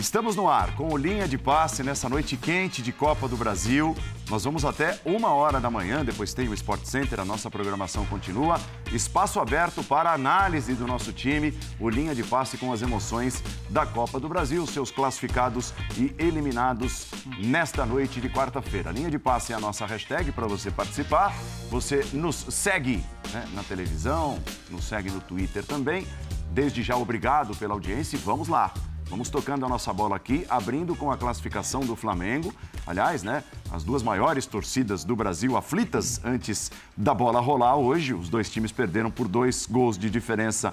Estamos no ar com o Linha de Passe nessa noite quente de Copa do Brasil. Nós vamos até uma hora da manhã, depois tem o Sport Center, a nossa programação continua. Espaço aberto para análise do nosso time, o Linha de Passe com as emoções da Copa do Brasil, seus classificados e eliminados nesta noite de quarta-feira. Linha de Passe é a nossa hashtag para você participar. Você nos segue né, na televisão, nos segue no Twitter também. Desde já, obrigado pela audiência e vamos lá. Vamos tocando a nossa bola aqui, abrindo com a classificação do Flamengo. Aliás, né, as duas maiores torcidas do Brasil aflitas antes da bola rolar hoje. Os dois times perderam por dois gols de diferença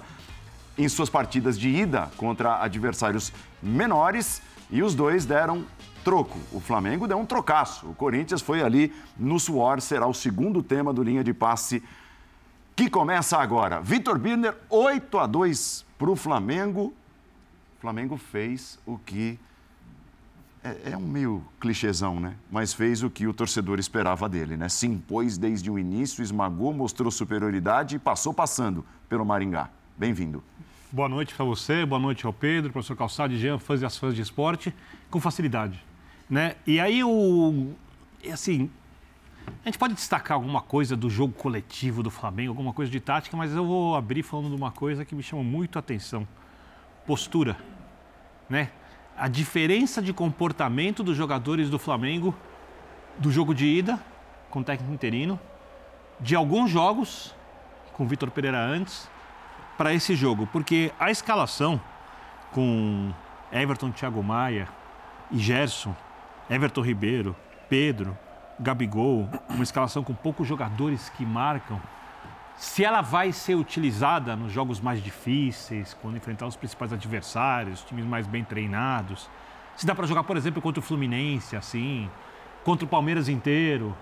em suas partidas de ida contra adversários menores e os dois deram troco. O Flamengo deu um trocaço. O Corinthians foi ali no suor, será o segundo tema do linha de passe que começa agora. Vitor Birner, 8 a 2 para o Flamengo. O Flamengo fez o que. É, é, um meio clichêzão, né? Mas fez o que o torcedor esperava dele, né? Se impôs desde o início, esmagou, mostrou superioridade e passou passando pelo Maringá. Bem-vindo. Boa noite para você, boa noite ao Pedro, professor Calçado, Jean, fãs e as fãs de esporte, com facilidade. Né? E aí, o, assim, a gente pode destacar alguma coisa do jogo coletivo do Flamengo, alguma coisa de tática, mas eu vou abrir falando de uma coisa que me chama muito a atenção postura, né? A diferença de comportamento dos jogadores do Flamengo do jogo de ida com o técnico interino, de alguns jogos com o Vitor Pereira antes para esse jogo, porque a escalação com Everton, Thiago Maia e Gerson, Everton Ribeiro, Pedro, Gabigol, uma escalação com poucos jogadores que marcam se ela vai ser utilizada nos jogos mais difíceis, quando enfrentar os principais adversários, times mais bem treinados. Se dá para jogar, por exemplo, contra o Fluminense, assim, contra o Palmeiras inteiro.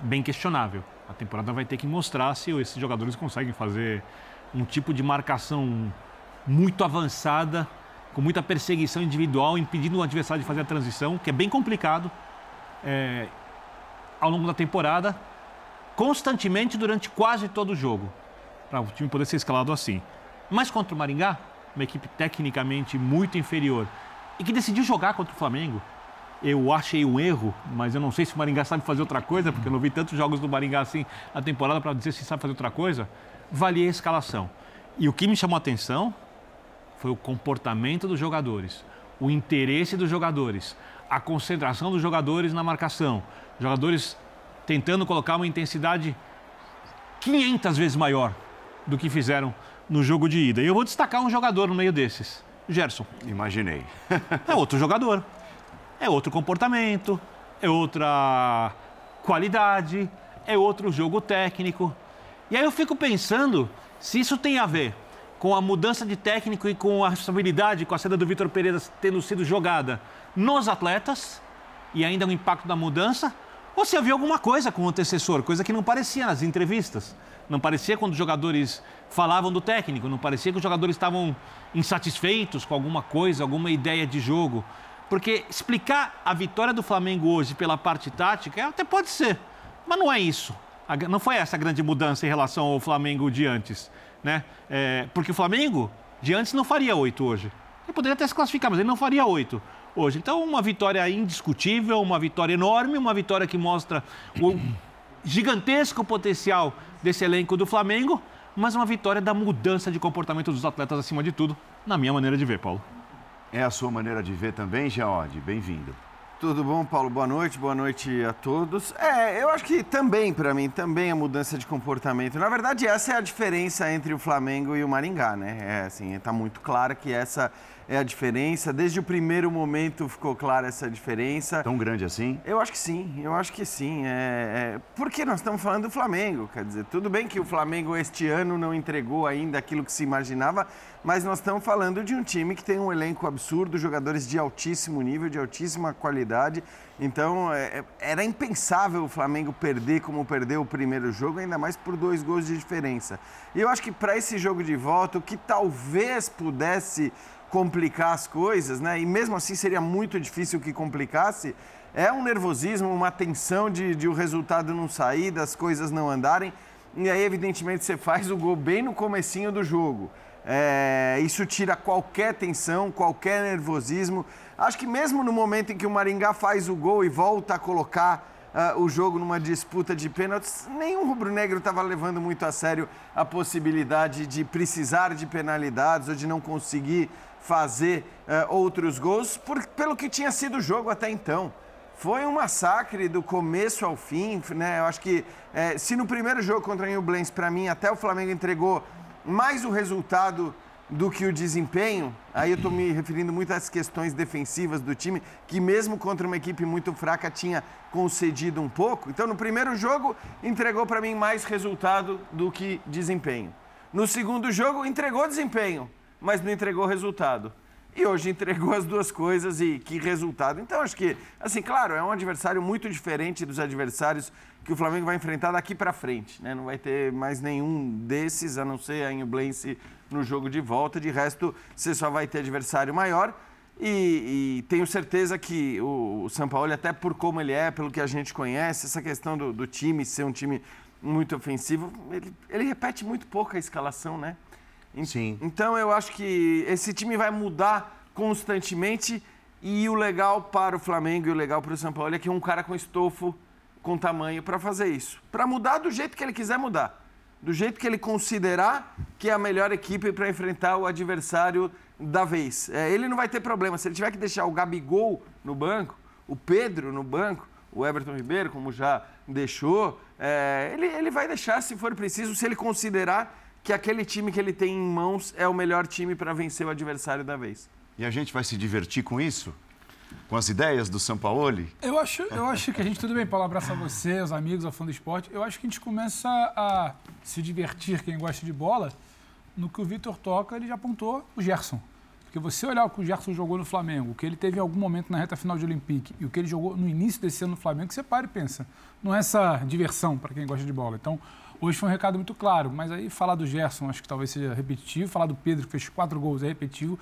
Bem questionável. A temporada vai ter que mostrar se esses jogadores conseguem fazer um tipo de marcação muito avançada, com muita perseguição individual, impedindo o adversário de fazer a transição, que é bem complicado é, ao longo da temporada constantemente durante quase todo o jogo, para o time poder ser escalado assim. Mas contra o Maringá, uma equipe tecnicamente muito inferior e que decidiu jogar contra o Flamengo, eu achei um erro, mas eu não sei se o Maringá sabe fazer outra coisa, porque eu não vi tantos jogos do Maringá assim na temporada para dizer se sabe fazer outra coisa. Valia a escalação. E o que me chamou a atenção foi o comportamento dos jogadores, o interesse dos jogadores, a concentração dos jogadores na marcação. Jogadores tentando colocar uma intensidade 500 vezes maior do que fizeram no jogo de ida. E eu vou destacar um jogador no meio desses, Gerson. Imaginei. é outro jogador, é outro comportamento, é outra qualidade, é outro jogo técnico. E aí eu fico pensando se isso tem a ver com a mudança de técnico e com a responsabilidade, com a saída do Vitor Pereira tendo sido jogada nos atletas e ainda o impacto da mudança, se havia alguma coisa com o antecessor, coisa que não parecia nas entrevistas. Não parecia quando os jogadores falavam do técnico, não parecia que os jogadores estavam insatisfeitos com alguma coisa, alguma ideia de jogo. Porque explicar a vitória do Flamengo hoje pela parte tática até pode ser, mas não é isso. Não foi essa a grande mudança em relação ao Flamengo de antes. Né? É, porque o Flamengo de antes não faria oito hoje. Ele poderia até se classificar, mas ele não faria oito hoje. Então, uma vitória indiscutível, uma vitória enorme, uma vitória que mostra o gigantesco potencial desse elenco do Flamengo, mas uma vitória da mudança de comportamento dos atletas acima de tudo, na minha maneira de ver, Paulo. É a sua maneira de ver também, Geode? Bem-vindo. Tudo bom, Paulo? Boa noite, boa noite a todos. É, eu acho que também, para mim, também a mudança de comportamento. Na verdade, essa é a diferença entre o Flamengo e o Maringá, né? É, assim, tá muito clara que essa é a diferença. Desde o primeiro momento ficou clara essa diferença. Tão grande assim? Eu acho que sim, eu acho que sim. É, é... Porque nós estamos falando do Flamengo, quer dizer, tudo bem que o Flamengo este ano não entregou ainda aquilo que se imaginava, mas nós estamos falando de um time que tem um elenco absurdo, jogadores de altíssimo nível, de altíssima qualidade. Então, é, é era impensável o Flamengo perder como perdeu o primeiro jogo, ainda mais por dois gols de diferença. E eu acho que para esse jogo de volta, o que talvez pudesse complicar as coisas, né? E mesmo assim seria muito difícil que complicasse. É um nervosismo, uma tensão de, de o resultado não sair, das coisas não andarem. e aí, evidentemente, você faz o gol bem no comecinho do jogo. É, isso tira qualquer tensão, qualquer nervosismo. Acho que mesmo no momento em que o Maringá faz o gol e volta a colocar uh, o jogo numa disputa de pênaltis, nenhum rubro-negro estava levando muito a sério a possibilidade de precisar de penalidades ou de não conseguir fazer uh, outros gols, por, pelo que tinha sido o jogo até então. Foi um massacre do começo ao fim, né? Eu acho que é, se no primeiro jogo contra o New Blends, para mim, até o Flamengo entregou mais o resultado do que o desempenho, aí eu estou me referindo muito às questões defensivas do time, que mesmo contra uma equipe muito fraca tinha concedido um pouco. Então, no primeiro jogo, entregou para mim mais resultado do que desempenho. No segundo jogo, entregou desempenho, mas não entregou resultado. E hoje entregou as duas coisas e que resultado. Então, acho que, assim, claro, é um adversário muito diferente dos adversários que o Flamengo vai enfrentar daqui para frente. Né? Não vai ter mais nenhum desses, a não ser a Inublense no jogo de volta. De resto, você só vai ter adversário maior. E, e tenho certeza que o, o São Paulo, até por como ele é, pelo que a gente conhece, essa questão do, do time ser um time muito ofensivo, ele, ele repete muito pouco a escalação, né? Sim. Então eu acho que esse time vai mudar constantemente e o legal para o Flamengo e o legal para o São Paulo é que é um cara com estofo com tamanho para fazer isso. Para mudar do jeito que ele quiser mudar. Do jeito que ele considerar que é a melhor equipe para enfrentar o adversário da vez. É, ele não vai ter problema. Se ele tiver que deixar o Gabigol no banco, o Pedro no banco, o Everton Ribeiro, como já deixou, é, ele, ele vai deixar se for preciso, se ele considerar que aquele time que ele tem em mãos é o melhor time para vencer o adversário da vez. E a gente vai se divertir com isso? com as ideias do Sampaoli? Eu acho, eu acho que a gente, tudo bem, Paulo, abraço a você, os amigos, ao fã do esporte. Eu acho que a gente começa a se divertir, quem gosta de bola, no que o Vitor toca, ele já apontou o Gerson. Porque você olhar o que o Gerson jogou no Flamengo, o que ele teve em algum momento na reta final de Olympique e o que ele jogou no início desse ano no Flamengo, você para e pensa. Não é essa diversão para quem gosta de bola. Então, hoje foi um recado muito claro. Mas aí falar do Gerson acho que talvez seja repetitivo, falar do Pedro, que fez quatro gols, é repetitivo.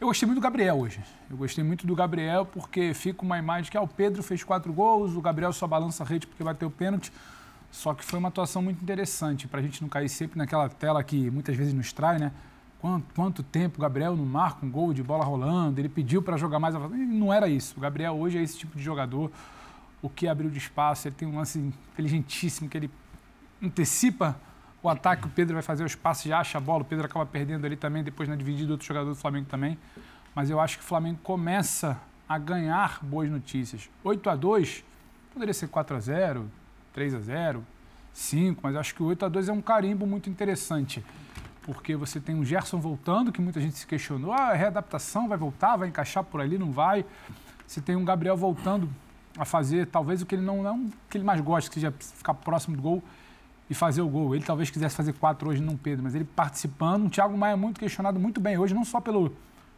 Eu gostei muito do Gabriel hoje. Eu gostei muito do Gabriel porque fica uma imagem que ah, o Pedro fez quatro gols, o Gabriel só balança a rede porque bateu o pênalti. Só que foi uma atuação muito interessante para a gente não cair sempre naquela tela que muitas vezes nos trai, né? Quanto, quanto tempo o Gabriel não marca um gol de bola rolando, ele pediu para jogar mais. Não era isso. O Gabriel hoje é esse tipo de jogador. O que abriu de espaço, ele tem um lance inteligentíssimo que ele antecipa o ataque, o Pedro vai fazer os passes, já acha a bola, o Pedro acaba perdendo ali também, depois na dividida outro jogador do Flamengo também. Mas eu acho que o Flamengo começa a ganhar boas notícias. 8 a 2 poderia ser 4 a 0 3 a 0 5, mas acho que o 8 a 2 é um carimbo muito interessante. Porque você tem um Gerson voltando, que muita gente se questionou, ah, readaptação, vai voltar, vai encaixar por ali, não vai. Você tem um Gabriel voltando a fazer talvez o que ele não, não o que ele mais gosta, que seja ficar próximo do gol e fazer o gol. Ele talvez quisesse fazer quatro hoje, não Pedro, mas ele participando. O Thiago Maia muito questionado muito bem hoje, não só pelo,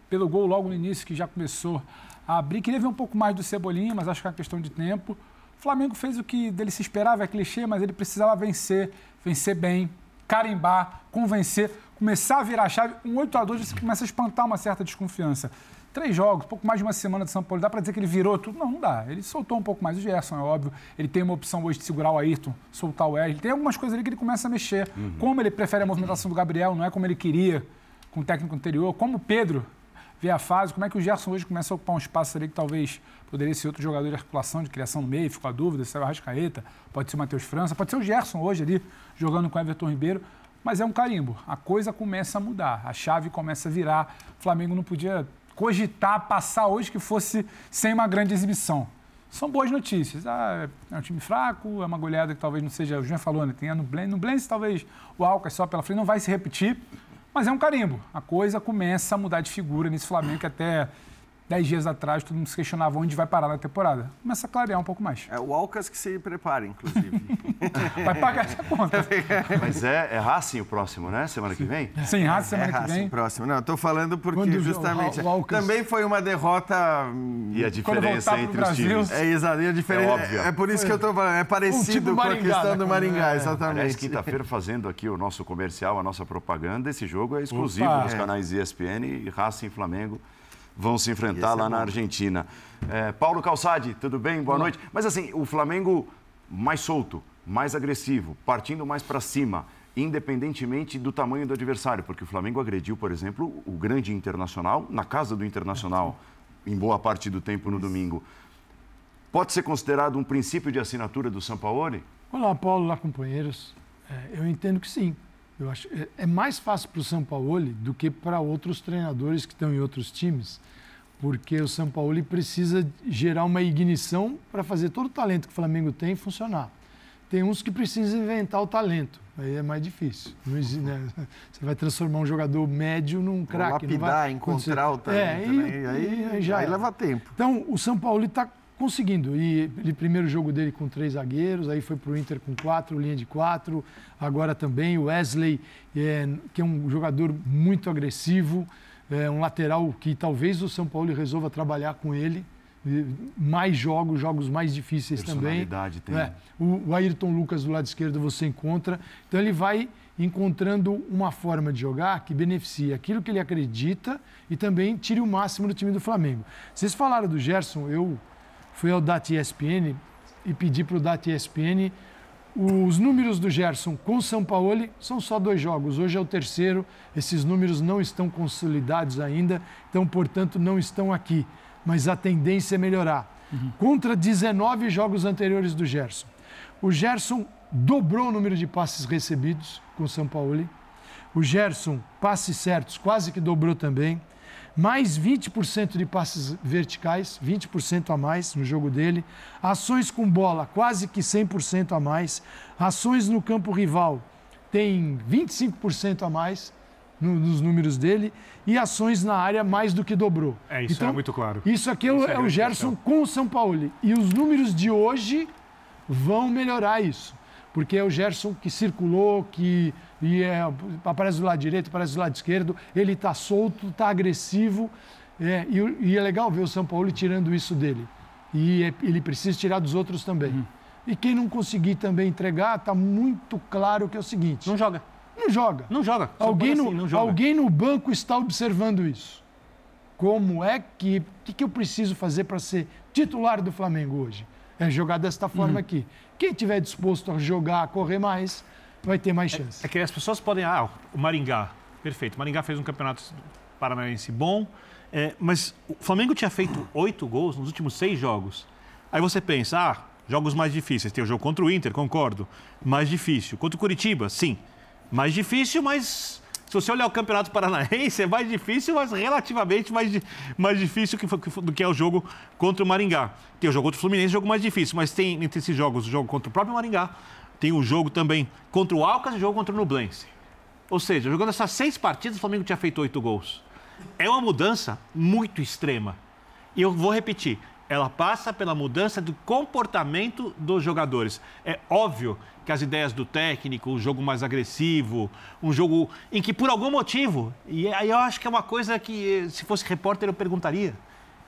pelo gol logo no início, que já começou a abrir. Queria ver um pouco mais do Cebolinha, mas acho que é uma questão de tempo. O Flamengo fez o que dele se esperava, é clichê, mas ele precisava vencer, vencer bem, carimbar, convencer, começar a virar a chave. Um 8 a 2 você começa a espantar uma certa desconfiança três jogos, pouco mais de uma semana de São Paulo, dá para dizer que ele virou tudo? Não, não dá. Ele soltou um pouco mais o Gerson, é óbvio. Ele tem uma opção hoje de segurar o Ayrton, soltar o Wesley. Tem algumas coisas ali que ele começa a mexer. Uhum. Como ele prefere a movimentação do Gabriel, não é como ele queria com o técnico anterior. Como o Pedro vê a fase, como é que o Gerson hoje começa a ocupar um espaço ali que talvez poderia ser outro jogador de articulação, de criação no meio, ficou a dúvida, se é o Arrascaeta, pode ser o Matheus França, pode ser o Gerson hoje ali, jogando com o Everton Ribeiro. Mas é um carimbo. A coisa começa a mudar, a chave começa a virar. O Flamengo não podia cogitar passar hoje que fosse sem uma grande exibição. São boas notícias. Ah, é um time fraco, é uma goleada que talvez não seja, o Jean falou, né? Tem a no Blend talvez o Alcas só pela frente não vai se repetir, mas é um carimbo. A coisa começa a mudar de figura nesse Flamengo que até dez dias atrás, todo mundo se questionava onde vai parar na temporada. Começa a clarear um pouco mais. É o Alcas que se prepara, inclusive. vai pagar essa conta. Mas é, é Racing o próximo, né? Semana que vem? Sim, Racing semana é que vem. próximo. Não, estou falando porque Quando justamente o, o também foi uma derrota... E a diferença entre os times. É, exato. E a diferença, é, é por isso que eu estou falando. É parecido um com a questão do Maringá, é. exatamente. Aliás, quinta-feira, fazendo aqui o nosso comercial, a nossa propaganda, esse jogo é exclusivo Opa. dos canais ESPN e Racing Flamengo vão se enfrentar lá é na Argentina. É, Paulo Calçade, tudo bem? Boa Olá. noite. Mas assim, o Flamengo mais solto, mais agressivo, partindo mais para cima, independentemente do tamanho do adversário, porque o Flamengo agrediu, por exemplo, o grande Internacional na casa do Internacional em boa parte do tempo no domingo. Pode ser considerado um princípio de assinatura do Sampaoli? Olá, Paulo, olá, companheiros. É, eu entendo que sim. Eu acho é, é mais fácil para o Sampaoli do que para outros treinadores que estão em outros times, porque o Sampaoli precisa gerar uma ignição para fazer todo o talento que o Flamengo tem funcionar. Tem uns que precisam inventar o talento, aí é mais difícil. Existe, né? Você vai transformar um jogador médio num craque. Lapidar, encontrar o talento. É, e, né? e aí, aí, já aí leva tempo. Então, o São Paulo está conseguindo. E ele primeiro jogo dele com três zagueiros, aí foi para o Inter com quatro, linha de quatro. Agora também o Wesley, é, que é um jogador muito agressivo, é um lateral que talvez o São Paulo resolva trabalhar com ele mais jogos, jogos mais difíceis também. Tem. É, o, o Ayrton Lucas do lado esquerdo você encontra. Então ele vai encontrando uma forma de jogar que beneficia aquilo que ele acredita e também tire o máximo do time do Flamengo. Vocês falaram do Gerson, eu fui ao Data ESPN e pedi para o Data ESPN os números do Gerson com São Paulo são só dois jogos. Hoje é o terceiro. Esses números não estão consolidados ainda, então, portanto, não estão aqui mas a tendência é melhorar. Uhum. Contra 19 jogos anteriores do Gerson. O Gerson dobrou o número de passes recebidos com o São Paulo. O Gerson, passes certos, quase que dobrou também. Mais 20% de passes verticais, 20% a mais no jogo dele. Ações com bola, quase que 100% a mais. Ações no campo rival, tem 25% a mais no, nos números dele e ações na área mais do que dobrou. É, isso é então, é muito claro. Isso aqui é, é, é o Gerson com o São Paulo. E os números de hoje vão melhorar isso. Porque é o Gerson que circulou, que e é, aparece do lado direito, aparece do lado esquerdo, ele está solto, está agressivo. É, e, e, é legal ver o São Paulo tirando isso dele. E é, ele precisa tirar dos outros também. Uhum. E quem não conseguir também entregar, está muito claro que é o seguinte: não joga. Não joga. Não joga. Alguém, assim, no, não joga. alguém no banco está observando isso. Como é que. O que, que eu preciso fazer para ser titular do Flamengo hoje? É jogar desta forma uhum. aqui. Quem tiver disposto a jogar, a correr mais, vai ter mais chance. É, é, que as pessoas podem. Ah, o Maringá. Perfeito. O Maringá fez um campeonato paranaense bom. É, mas o Flamengo tinha feito oito gols nos últimos seis jogos. Aí você pensa, ah, jogos mais difíceis. Tem o jogo contra o Inter, concordo. Mais difícil. Contra o Curitiba, sim. Mais difícil, mas se você olhar o Campeonato Paranaense, é mais difícil, mas relativamente mais, mais difícil que, do que é o jogo contra o Maringá. Tem o jogo contra o Fluminense, jogo mais difícil, mas tem entre esses jogos o jogo contra o próprio Maringá, tem o jogo também contra o Alcas e o jogo contra o Nublense. Ou seja, jogando essas seis partidas, o Flamengo tinha feito oito gols. É uma mudança muito extrema. E eu vou repetir, ela passa pela mudança do comportamento dos jogadores. É óbvio que as ideias do técnico, um jogo mais agressivo, um jogo em que por algum motivo, e aí eu acho que é uma coisa que se fosse repórter eu perguntaria.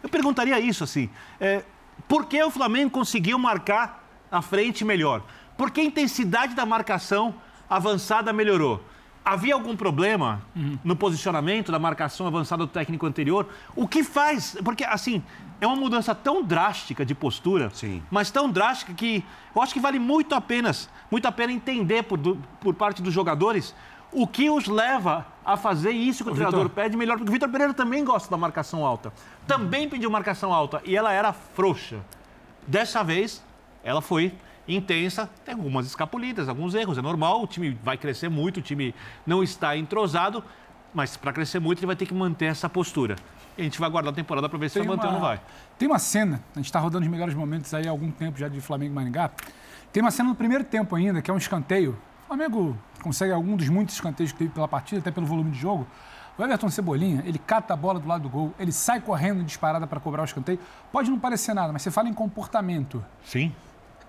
Eu perguntaria isso assim, é, por que o Flamengo conseguiu marcar a frente melhor? Por que a intensidade da marcação avançada melhorou? Havia algum problema uhum. no posicionamento da marcação avançada do técnico anterior? O que faz? Porque, assim, é uma mudança tão drástica de postura, Sim. mas tão drástica que eu acho que vale muito a pena, muito a pena entender por, por parte dos jogadores o que os leva a fazer isso que o, o treinador Victor. pede melhor. Porque o Vitor Pereira também gosta da marcação alta. Também pediu marcação alta e ela era frouxa. Dessa vez, ela foi intensa, tem algumas escapulidas, alguns erros, é normal, o time vai crescer muito, o time não está entrosado, mas para crescer muito ele vai ter que manter essa postura. E a gente vai aguardar a temporada para ver se vai manter ou não vai. Tem uma cena, a gente está rodando os melhores momentos aí há algum tempo já de Flamengo e Maringá. Tem uma cena no primeiro tempo ainda, que é um escanteio. O Flamengo consegue algum dos muitos escanteios que teve pela partida, até pelo volume de jogo. O Everton Cebolinha, ele cata a bola do lado do gol, ele sai correndo disparada para cobrar o escanteio. Pode não parecer nada, mas você fala em comportamento. Sim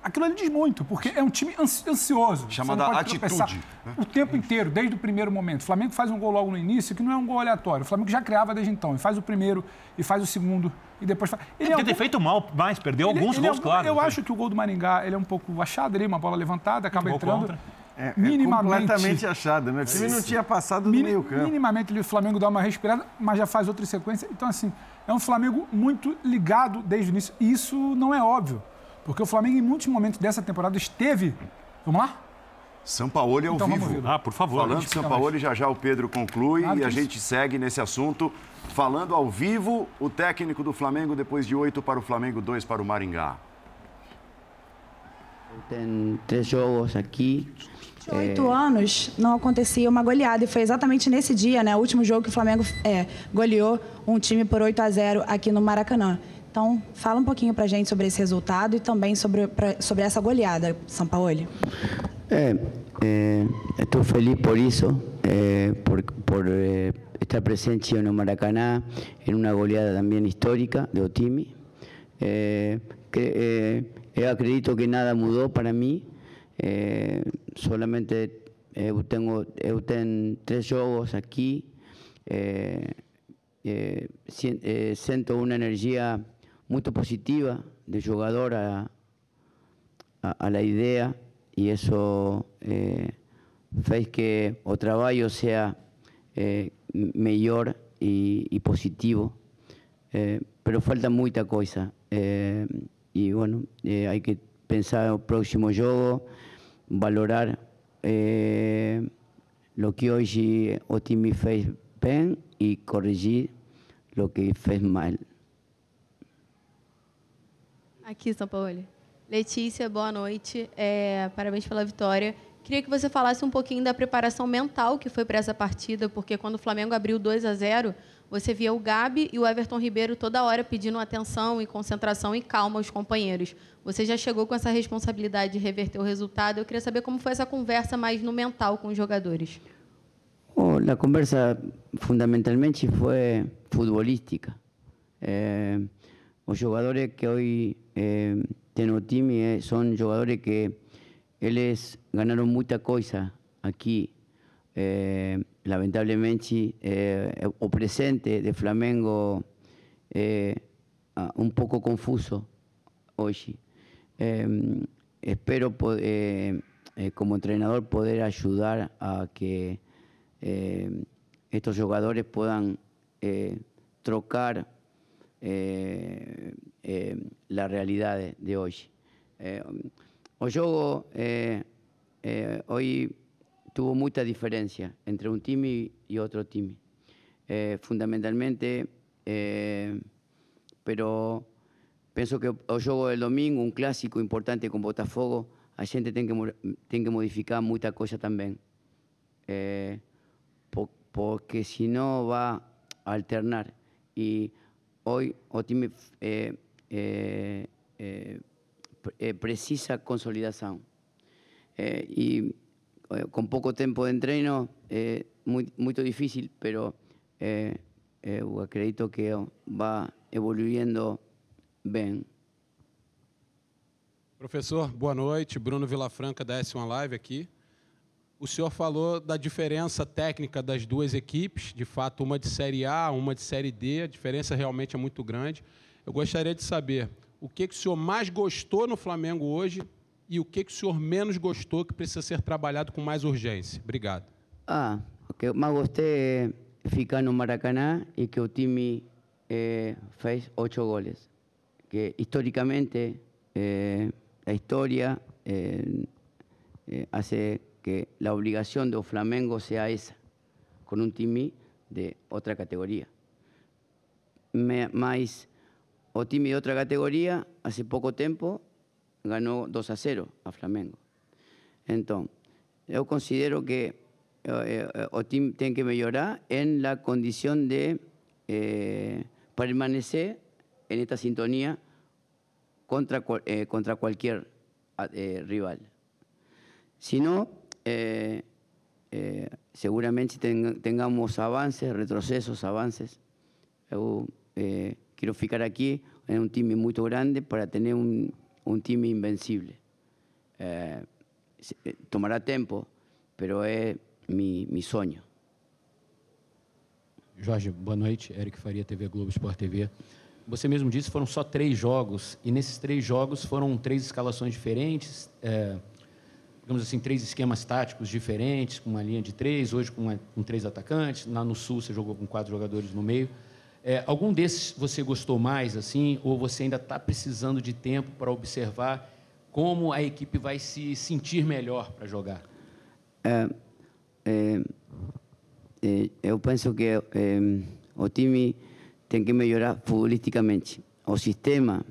aquilo ali diz muito, porque é um time ansioso. Chamada atitude. Né? O tempo inteiro, desde o primeiro momento. O Flamengo faz um gol logo no início, que não é um gol aleatório. O Flamengo já criava desde então. E faz o primeiro, e faz o segundo, e depois faz. Ele é, é ter feito mal, mas perdeu ele, alguns ele é gols, é, claro. Eu acho que o gol do Maringá ele é um pouco achado ali, uma bola levantada, acaba entrando. É, minimamente, é completamente achado. Meu time não tinha passado do meio campo. Minimamente o Flamengo dá uma respirada, mas já faz outra sequência. Então, assim, é um Flamengo muito ligado desde o início. E isso não é óbvio. Porque o Flamengo, em muitos momentos dessa temporada, esteve Vamos lá? Sampaoli ao Então vamos vivo. Ah, por favor. Falando de Sampaoli, já já o Pedro conclui Ah, e a isso. gente segue nesse assunto. Falando ao vivo, o técnico do Flamengo depois de oito para o Flamengo, dois para o Maringá. Tem três jogos aqui. De oito anos não acontecia uma goleada e foi exatamente nesse dia, né, o último jogo que o Flamengo é, goleou um time por 8 a 0 aqui no Maracanã. Então, fala um pouquinho pra gente sobre esse resultado e também sobre, pra- sobre essa goleada, São Paulo. É, é, estou feliz por isso, é, por, por é, estar presente no Maracanã em uma goleada também histórica do time. É, que, é, eu acredito que nada mudou para mim. É, solamente eu tenho eu tenho três jogos aqui. É, é, é, sinto uma energia muito positiva de jogador a, la idea y eso eh, que o trabalho sea eh, m- melhor y, positivo. Eh, pero falta muita coisa. Eh, y bueno, hay que pensar no próximo jogo, valorar lo que hoje o time fez bem y corrigir lo que fez mal. Aqui, São Paulo. Letícia, boa noite. É, parabéns pela vitória. Queria que você falasse um pouquinho da preparação mental que foi para essa partida, porque quando o Flamengo abriu 2 a 0, você via o Gabi e o Everton Ribeiro toda hora pedindo atenção e concentração e calma aos companheiros. Você já chegou com essa responsabilidade de reverter o resultado. Eu queria saber como foi essa conversa mais no mental com os jogadores. Oh, la conversa fundamentalmente fue futbolística. Eh, los jugadores que hoy eh, tengo time eh, son jugadores que ganaron mucha cosa aquí. Eh, lamentablemente, o presente de Flamengo un poco confuso hoy. Espero, como entrenador, poder ayudar a que estos jugadores puedan trocar eh, eh, la realidad de, de hoy. Eh, o juego eh, eh, hoy tuvo mucha diferencia entre un time y otro time. Eh, fundamentalmente, pero penso que o jogo del domingo, un clásico importante con Botafogo, a gente tem que, tem que modificar também. Eh, po- porque si no va a alternar. Y hoy o eh, eh, eh, pre- eh, precisa consolidação. Eh, y eh, con poco tiempo de entreno, eh, muy, muito difícil, eh, eh, eu acredito que va evoluindo bem. Professor, boa noite. Bruno Vilafranca, da S1 Live aqui. O senhor falou da diferença técnica das duas equipes, de fato, uma de Série A, uma de Série D, a diferença realmente é muito grande. Eu gostaria de saber o que, que o senhor mais gostou no Flamengo hoje e o que, que o senhor menos gostou que precisa ser trabalhado com mais urgência. Obrigado. Ah, o que mais gostei é ficar no Maracanã e que o time eh, fez oito goles. Que historicamente eh, a história eh, hace que la obligación do Flamengo sea esa, con un time de outra categoria. Me- Mas o de outra categoria, hace pouco tempo, ganhou 2 a 0 a Flamengo. Então, eu considero que eh, eh, o time que melhorar em la condição de eh, permanecer en esta sintonía contra, eh, contra cualquier eh, rival. Si no, eh, eh, seguramente ten- tengamos avances, retrocesos, avances. Eu eh, quero ficar aqui em um time muito grande para ter um, um time invencible. Eh, tomará tempo, pero é mi, mi sonho. Jorge, boa noite. Eric Faria, TV Globo Sport TV. Você mesmo disse foram só três jogos e nesses três jogos foram três escalações diferentes, é, digamos assim, três esquemas táticos diferentes, com uma linha de três, hoje com, uma- com três atacantes. Lá no Sul você jogou com quatro jogadores no meio. É, algum desses você gostou mais, assim, ou você ainda está precisando de tempo para observar como a equipe vai se sentir melhor para jogar? É, é, é, eu penso que é, o time tem que melhorar futbolisticamente. O sistema,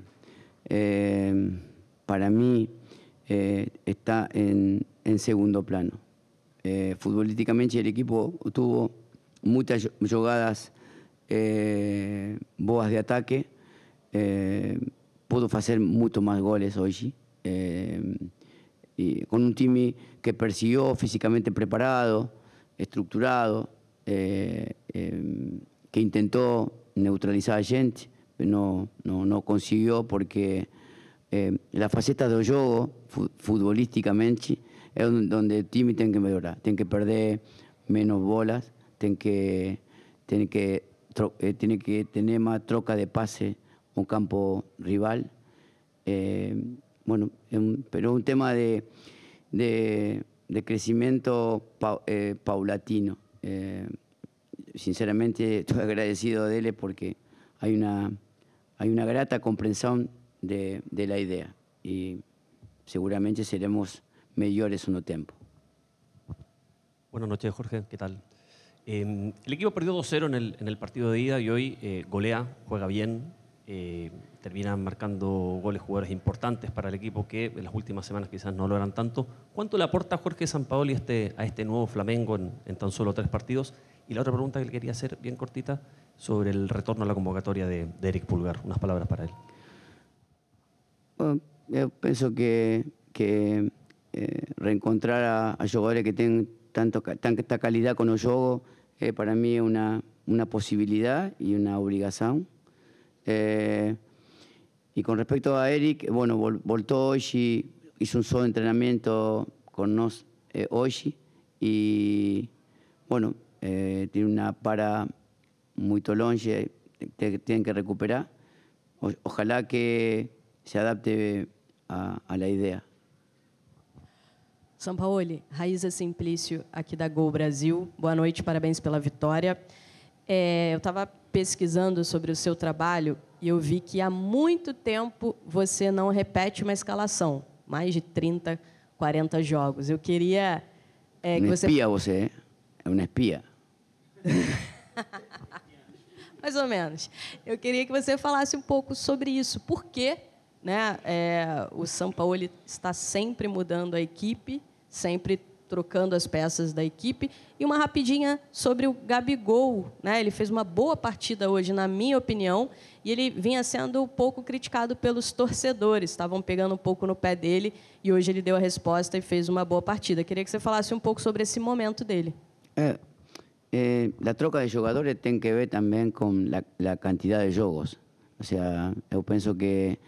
é, para mim, é, está em, em segundo plano. É, futbolísticamente, o equipo tuvo muitas jogadas eh, boas de ataque. Eh, pudo fazer muito mais goles hoje. Eh, y con un time que persiguió físicamente preparado, estructurado, eh, eh, que intentó neutralizar a gente, no, no, no consiguió porque eh, la faceta do jogo, fu futbolísticamente, é onde o time tem que melhorar. Tem que perder menos bolas, tem que, tem que, eh, que ter mais troca de passe no campo rival. Eh, bueno, un, pero un tema de, de, de crecimiento pa, eh, paulatino. Eh, sinceramente estoy agradecido de él porque hay una, hay una grata comprensión de, de la idea y seguramente seremos mejores en un tiempo. Buenas noches, Jorge. ¿Qué tal? Eh, el equipo perdió 2-0 en el, en el partido de ida y hoy eh, golea, juega bien, eh, terminan marcando goles jugadores importantes para el equipo que en las últimas semanas quizás no lo eran tanto. ¿Cuánto le aporta Jorge Sampaoli este, a este nuevo Flamengo en, en, tan solo tres partidos? Y la otra pregunta que le quería hacer, bien cortita, sobre el retorno a la convocatoria de, de Eric Pulgar. Unas palabras para él. Bueno, yo pienso que, que eh, reencontrar a, a, que tienen tanto, tanta calidad con el juego, eh, para mí es una, una posibilidad y una obligación. Eh, y con respecto a Eric, bueno, vol voltó hoy, hizo un solo entrenamiento con nos eh, hoy y bueno, eh, tiene una para muy longe, que tienen que recuperar. O ojalá que se adapte a, a la idea. São Paulo, Raíza Simplício, aqui da Gol Brasil. Boa noite, parabéns pela vitória. É, eu estava pesquisando sobre o seu trabalho e eu vi que há muito tempo você não repete uma escalação, mais de 30, 40 jogos. Eu queria é, que você... espia você, é uma espia. mais ou menos. Eu queria que você falasse um pouco sobre isso. Por que né, é, o São Paulo está sempre mudando a equipe, sempre trocando as peças da equipe. E uma rapidinha sobre o Gabigol. Né? Ele fez uma boa partida hoje, na minha opinião, e ele vinha sendo um pouco criticado pelos torcedores. Estavam pegando um pouco no pé dele, e hoje ele deu a resposta e fez uma boa partida. Queria que você falasse um pouco sobre esse momento dele. É, é, a troca de jogadores tem que ver também com a, quantidade de jogos. Ou seja, eu penso que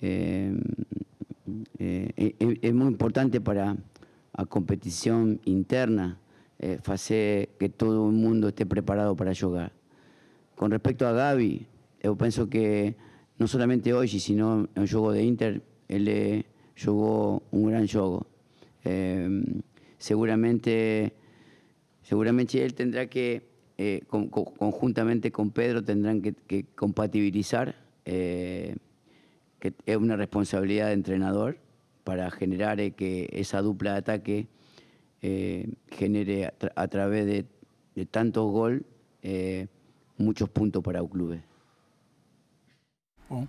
é, é, é muito importante para a competición interna, eh, hacer que todo el mundo esté preparado para jugar. Con respecto a Gaby, yo pienso que no solamente hoy, sino en el juego de Inter, él jugó un gran juego. Eh, seguramente, seguramente él tendrá que, eh, con, con, conjuntamente con Pedro, tendrán que, que compatibilizar, eh, que es una responsabilidad de entrenador para generar eh, que esa dupla de ataque eh, genere a, tra a, través de, de tantos gols eh, muitos pontos para o clube. Bom.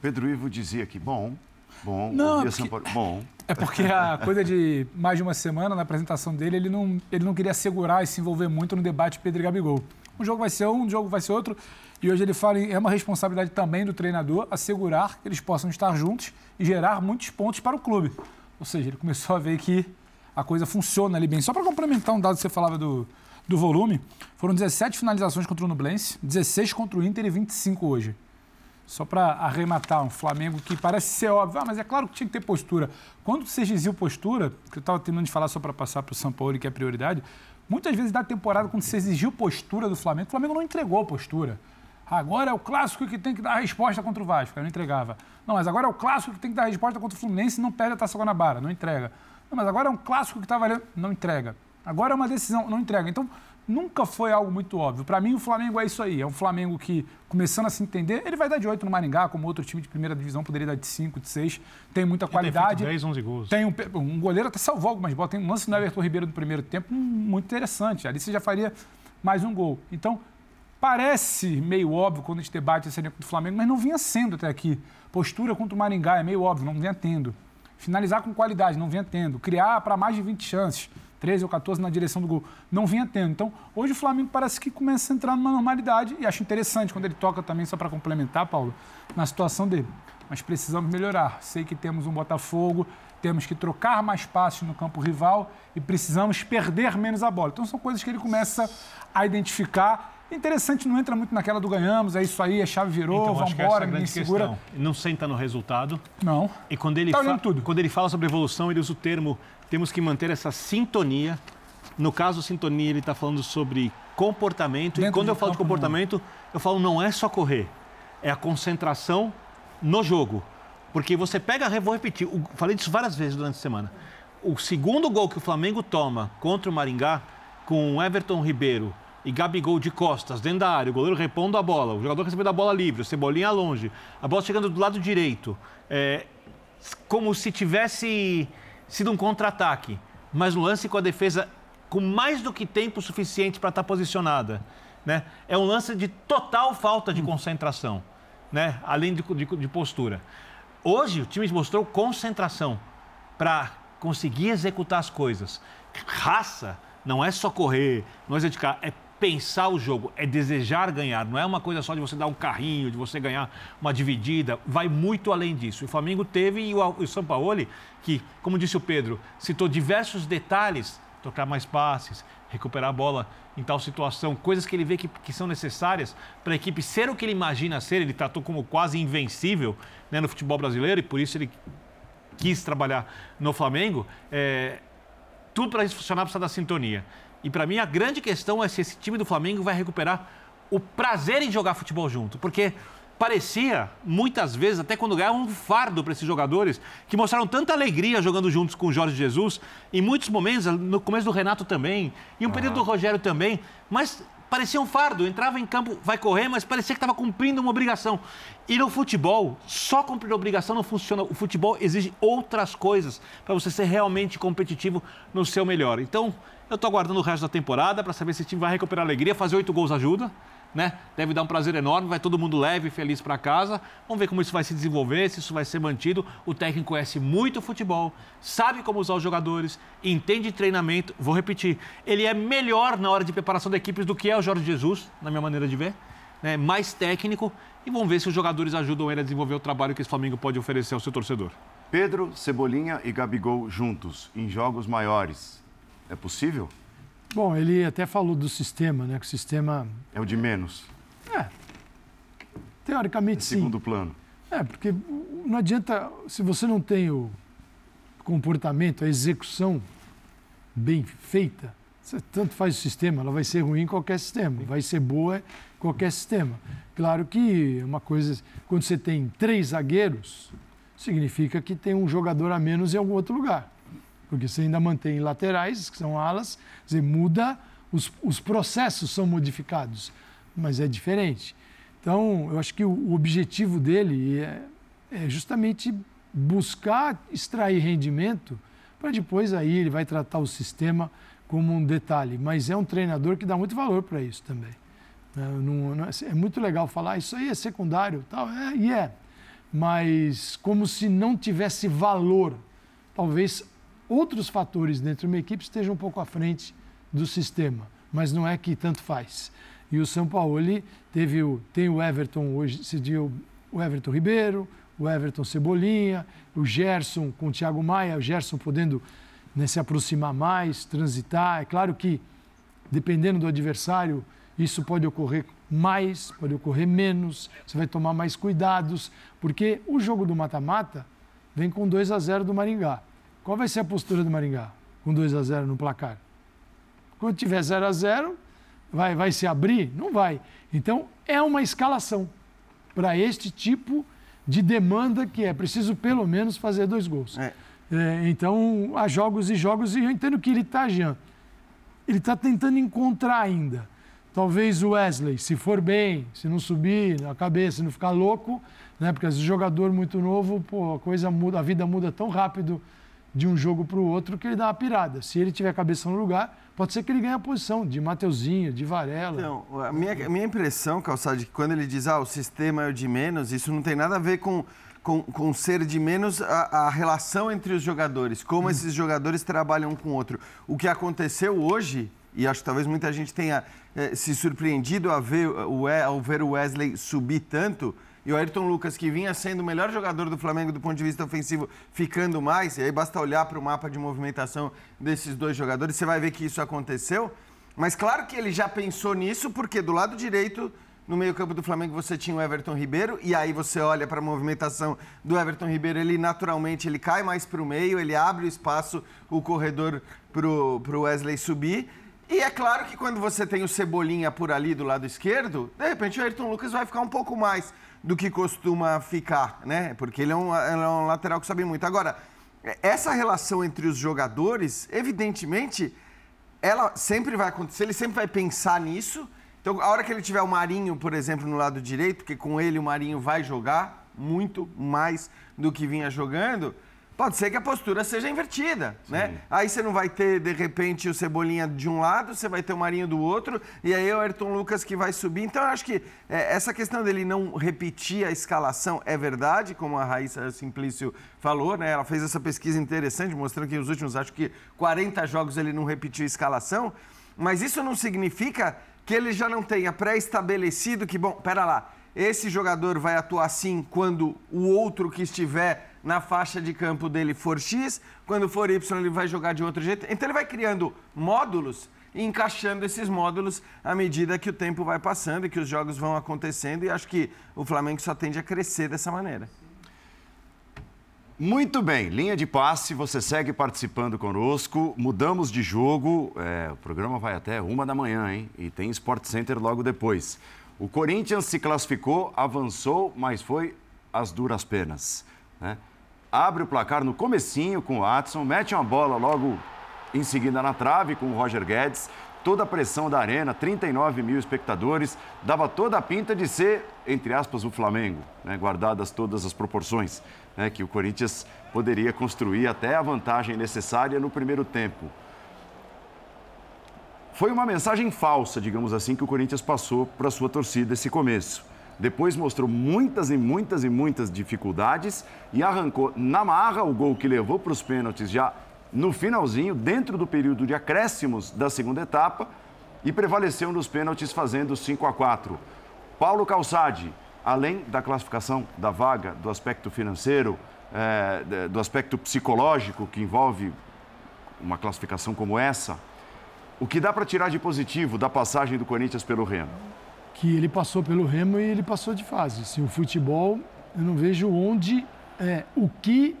Pedro Ivo dizia que bom, bom, não, porque, bom. É porque a coisa de mais de uma semana na apresentação dele, ele não, ele não queria segurar e se envolver muito no debate Pedro e Gabigol. Um jogo vai ser um, um jogo vai ser outro. E hoje ele fala é uma responsabilidade também do treinador assegurar que eles possam estar juntos e gerar muitos pontos para o clube. Ou seja, ele começou a ver que a coisa funciona ali bem. Só para complementar um dado que você falava do, do volume, foram 17 finalizações contra o Nublense, 16 contra o Inter e 25 hoje. Só para arrematar, um Flamengo que parece ser óbvio, ah, mas é claro que tinha que ter postura. Quando você exigiu postura, que eu estava terminando de falar só para passar para o São Paulo, que é prioridade, muitas vezes da temporada, quando você exigiu postura do Flamengo, o Flamengo não entregou postura. Agora é o clássico que tem que dar a resposta contra o Vasco. Eu não entregava. Não, mas agora é o clássico que tem que dar a resposta contra o Fluminense e não perde a Taça Guanabara. Não entrega. Não, mas agora é um clássico que está valendo. Não entrega. Agora é uma decisão. Não entrega. Então, nunca foi algo muito óbvio. Para mim, o Flamengo é isso aí. É um Flamengo que, começando a se entender, ele vai dar de 8 no Maringá, como outro time de primeira divisão poderia dar de 5, de 6. Tem muita qualidade. Tem 10, 11 gols. Tem um, um, goleiro até salvou algumas bolas. Tem um lance no Everton Ribeiro no primeiro tempo muito interessante. Ali você já faria mais um gol. Então, parece meio óbvio quando a gente debate esse elenco do Flamengo, mas não vinha sendo até aqui. Postura contra o Maringá é meio óbvio, não vinha tendo. Finalizar com qualidade, não vinha tendo. Criar para mais de 20 chances 13 ou 14 na direção do gol. Não vinha tendo. Então, hoje o Flamengo parece que começa a entrar numa normalidade e acho interessante quando ele toca também, só para complementar, Paulo, na situação dele. Mas precisamos melhorar. Sei que temos um Botafogo, temos que trocar mais passes no campo rival e precisamos perder menos a bola. Então, são coisas que ele começa a identificar Interessante, não entra muito naquela do ganhamos, é isso aí, a chave virou, então, vamos embora, ninguém segura. Questão. Não senta no resultado. Não. E quando ele, tá tudo. quando ele fala sobre evolução, ele usa o termo temos que manter essa sintonia. No caso, sintonia, ele está falando sobre comportamento. Dentro e quando eu falo de comportamento, eu falo não é só correr, é a concentração no jogo. Porque você pega, vou repetir, falei disso várias vezes durante a semana. O segundo gol que o Flamengo toma contra o Maringá, com Everton Ribeiro e Gabigol de costas, dentro da área, o goleiro repondo a bola, o jogador recebendo a bola livre, o Cebolinha longe, a bola chegando do lado direito, é, como se tivesse sido um contra-ataque, mas um lance com a defesa com mais do que tempo suficiente para estar tá posicionada. Né? É um lance de total falta de concentração, né? além de, de, de postura. Hoje o time mostrou concentração para conseguir executar as coisas. Raça não é só correr, não é dedicar, é pensar o jogo, é desejar ganhar. Não é uma coisa só de você dar um carrinho, de você ganhar uma dividida. Vai muito além disso. O Flamengo teve e o, Paulo, que, como disse o Pedro, citou diversos detalhes, tocar mais passes, recuperar a bola em tal situação, coisas que ele vê que, que são necessárias para a equipe ser o que ele imagina ser. Ele tratou como quase invencível né, no futebol brasileiro e por isso ele quis trabalhar no Flamengo. É, tudo para isso funcionar precisa da sintonia. E para mim a grande questão é se esse time do Flamengo vai recuperar o prazer em jogar futebol junto. Porque parecia, muitas vezes, até quando ganhava, um fardo para esses jogadores que mostraram tanta alegria jogando juntos com o Jorge Jesus. Em muitos momentos, no começo do Renato também, e um uhum. período do Rogério também. Mas parecia um fardo, entrava em campo, vai correr, mas parecia que estava cumprindo uma obrigação. E no futebol, só cumprir obrigação não funciona. O futebol exige outras coisas para você ser realmente competitivo no seu melhor. Então, eu estou aguardando o resto da temporada para saber se o time vai recuperar a alegria. Fazer oito gols ajuda, né? Deve dar um prazer enorme, vai todo mundo leve e feliz para casa. Vamos ver como isso vai se desenvolver, se isso vai ser mantido. O técnico conhece muito o futebol, sabe como usar os jogadores, entende treinamento. Vou repetir, ele é melhor na hora de preparação da equipes do que é o Jorge Jesus, na minha maneira de ver. Né? Mais técnico e vamos ver se os jogadores ajudam ele a desenvolver o trabalho que esse Flamengo pode oferecer ao seu torcedor. Pedro, Cebolinha e Gabigol juntos em jogos maiores. É possível? Bom, ele até falou do sistema, né? Que o sistema. É o de menos. É. Teoricamente, é sim. Segundo plano. É, porque não adianta. Se você não tem o comportamento, a execução bem feita, você tanto faz o sistema, ela vai ser ruim em qualquer sistema, vai ser boa em qualquer sistema. Claro que uma coisa, quando você tem três zagueiros, significa que tem um jogador a menos em algum outro lugar porque você ainda mantém laterais, que são alas, você muda, os, os processos são modificados, mas é diferente. Então, eu acho que o, objetivo dele é, é justamente buscar extrair rendimento para depois aí ele vai tratar o sistema como um detalhe. Mas é um treinador que dá muito valor para isso também. É, não, não, é, é muito legal falar, isso aí é secundário, tal, é, e é. Mas como se não tivesse valor. Talvez outros fatores dentro de uma equipe estejam um pouco à frente do sistema, mas não é que tanto faz. E o São Paulo teve o, tem o Everton hoje, decidiu o Everton Ribeiro, o Everton Cebolinha, o Gerson com o Thiago Maia, o Gerson podendo né, se aproximar mais, transitar. É claro que, dependendo do adversário, isso pode ocorrer mais, pode ocorrer menos, você vai tomar mais cuidados, porque o jogo do mata-mata vem com 2 a 0 do Maringá. Qual vai ser a postura do Maringá com 2 a 0 no placar? Quando tiver 0 a 0 vai, vai se abrir? Não vai. Então, é uma escalação para este tipo de demanda que é preciso pelo menos fazer dois gols. É. É, então, há jogos e jogos, e eu entendo que ele está, Jean, ele está tentando encontrar ainda. Talvez o Wesley, se for bem, se não subir na cabeça, se não ficar louco, né? Porque às vezes jogador muito novo, pô, a coisa muda, a vida muda tão rápido de um jogo para o outro que ele dá uma pirada. Se ele tiver a cabeça no lugar, pode ser que ele ganhe a posição de Mateuzinho, de Varela. Então, a minha, a minha impressão, Calçade, é que quando ele diz ah, o sistema é o de menos, isso não tem nada a ver com, com, com ser de menos a, a relação entre os jogadores, como hum. esses jogadores trabalham um com o outro. O que aconteceu hoje, e acho que talvez muita gente tenha eh, se surpreendido a ver o, ao ver o Wesley subir tanto, e o Ayrton Lucas, que vinha sendo o melhor jogador do Flamengo do ponto de vista ofensivo, ficando mais, e aí basta olhar para o mapa de movimentação desses dois jogadores, você vai ver que isso aconteceu. Mas claro que ele já pensou nisso, porque do lado direito, no meio-campo do Flamengo, você tinha o Everton Ribeiro, e aí você olha para a movimentação do Everton Ribeiro, ele naturalmente ele cai mais para o meio, ele abre o espaço, o corredor para o Wesley subir. E é claro que quando você tem o Cebolinha por ali do lado esquerdo, de repente o Ayrton Lucas vai ficar um pouco mais do que costuma ficar, né? Porque ele é um, ele é um lateral que sabe muito. Agora, essa relação entre os jogadores, evidentemente, ela sempre vai acontecer, ele sempre vai pensar nisso. Então, a hora que ele tiver o Marinho, por exemplo, no lado direito, porque com ele o Marinho vai jogar muito mais do que vinha jogando, Pode ser que a postura seja invertida, Sim. né? Aí você não vai ter, de repente, o Cebolinha de um lado, você vai ter o Marinho do outro, e aí é o Ayrton Lucas que vai subir. Então, eu acho que é, essa questão dele não repetir a escalação é verdade, como a Raíssa Simplício falou, né? Ela fez essa pesquisa interessante, mostrando que nos últimos, acho que 40 jogos ele não repetiu a escalação, mas isso não significa que ele já não tenha pré-estabelecido que, bom, pera lá, esse jogador vai atuar assim quando o outro que estiver na faixa de campo dele for X, quando for Y ele vai jogar de outro jeito. Então ele vai criando módulos e encaixando esses módulos à medida que o tempo vai passando e que os jogos vão acontecendo. E acho que o Flamengo só tende a crescer dessa maneira. Muito bem, linha de passe, você segue participando conosco. Mudamos de jogo, é, o programa vai até uma da manhã, hein? E tem Sport Center logo depois. O Corinthians se classificou, avançou, mas foi às duras penas. Né? Abre o placar no comecinho com o Watson, mete uma bola logo em seguida na trave com o Roger Guedes. Toda a pressão da arena, 39 mil espectadores, dava toda a pinta de ser, entre aspas, o Flamengo, né? guardadas todas as proporções, né? que o Corinthians poderia construir até a vantagem necessária no primeiro tempo. Foi uma mensagem falsa, digamos assim, que o Corinthians passou para a sua torcida esse começo. Depois mostrou muitas e muitas e muitas dificuldades e arrancou na marra o gol que levou para os pênaltis já no finalzinho, dentro do período de acréscimos da segunda etapa e prevaleceu nos pênaltis fazendo 5 a 4. Paulo Calçade, além da classificação da vaga, do aspecto financeiro, é, do aspecto psicológico que envolve uma classificação como essa, o que dá para tirar de positivo da passagem do Corinthians pelo Remo? Que ele passou pelo Remo e ele passou de fase. Assim, o futebol, eu não vejo onde, é, o que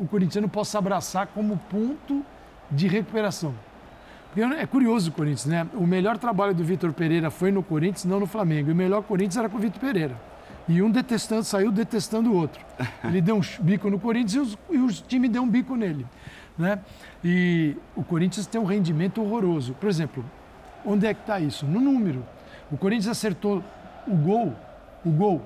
o corintiano possa abraçar como ponto de recuperação. Porque é curioso o Corinthians, né? O melhor trabalho do Vitor Pereira foi no Corinthians, não no Flamengo. E o melhor Corinthians era com o Vitor Pereira. E um detestando, saiu detestando o outro. Ele deu um bico no Corinthians e, e o time deu um bico nele. Né? E o Corinthians tem um rendimento horroroso. Por exemplo, onde é que está isso? No número. O Corinthians acertou o gol, o gol,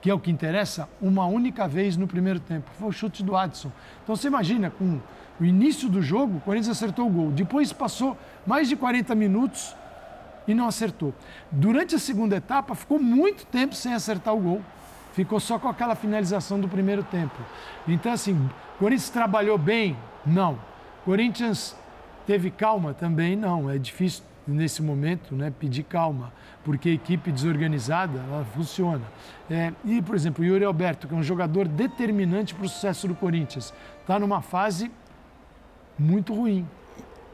que é o que interessa, uma única vez no primeiro tempo. Foi o chute do Adson. Então você imagina, com o início do jogo, o Corinthians acertou o gol. Depois passou mais de 40 minutos e não acertou. Durante a segunda etapa, ficou muito tempo sem acertar o gol. Ficou só com aquela finalização do primeiro tempo. Então, assim, o Corinthians trabalhou bem? Não. Corinthians teve calma também? Não. É difícil nesse momento, né, pedir calma, porque a equipe desorganizada ela funciona. É, e, por exemplo, o Yuri Alberto, que é um jogador determinante para o sucesso do Corinthians, está numa fase muito ruim.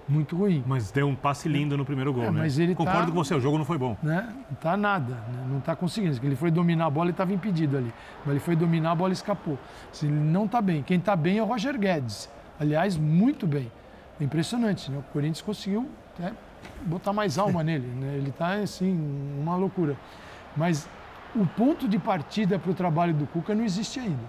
Muito ruim. Mas deu um passe lindo no primeiro gol, é, né? Mas ele Concordo tá, com você, o jogo não foi bom. Né? Não está nada, né? não está conseguindo. Ele foi dominar a bola e estava impedido ali. Mas ele foi dominar a bola e escapou. Ele não está bem. Quem está bem é o Roger Guedes. Aliás, muito bem. Impressionante, né? O Corinthians conseguiu né, botar mais alma nele. Né? Ele está, assim, uma loucura. Mas o ponto de partida para o trabalho do Cuca não existe ainda.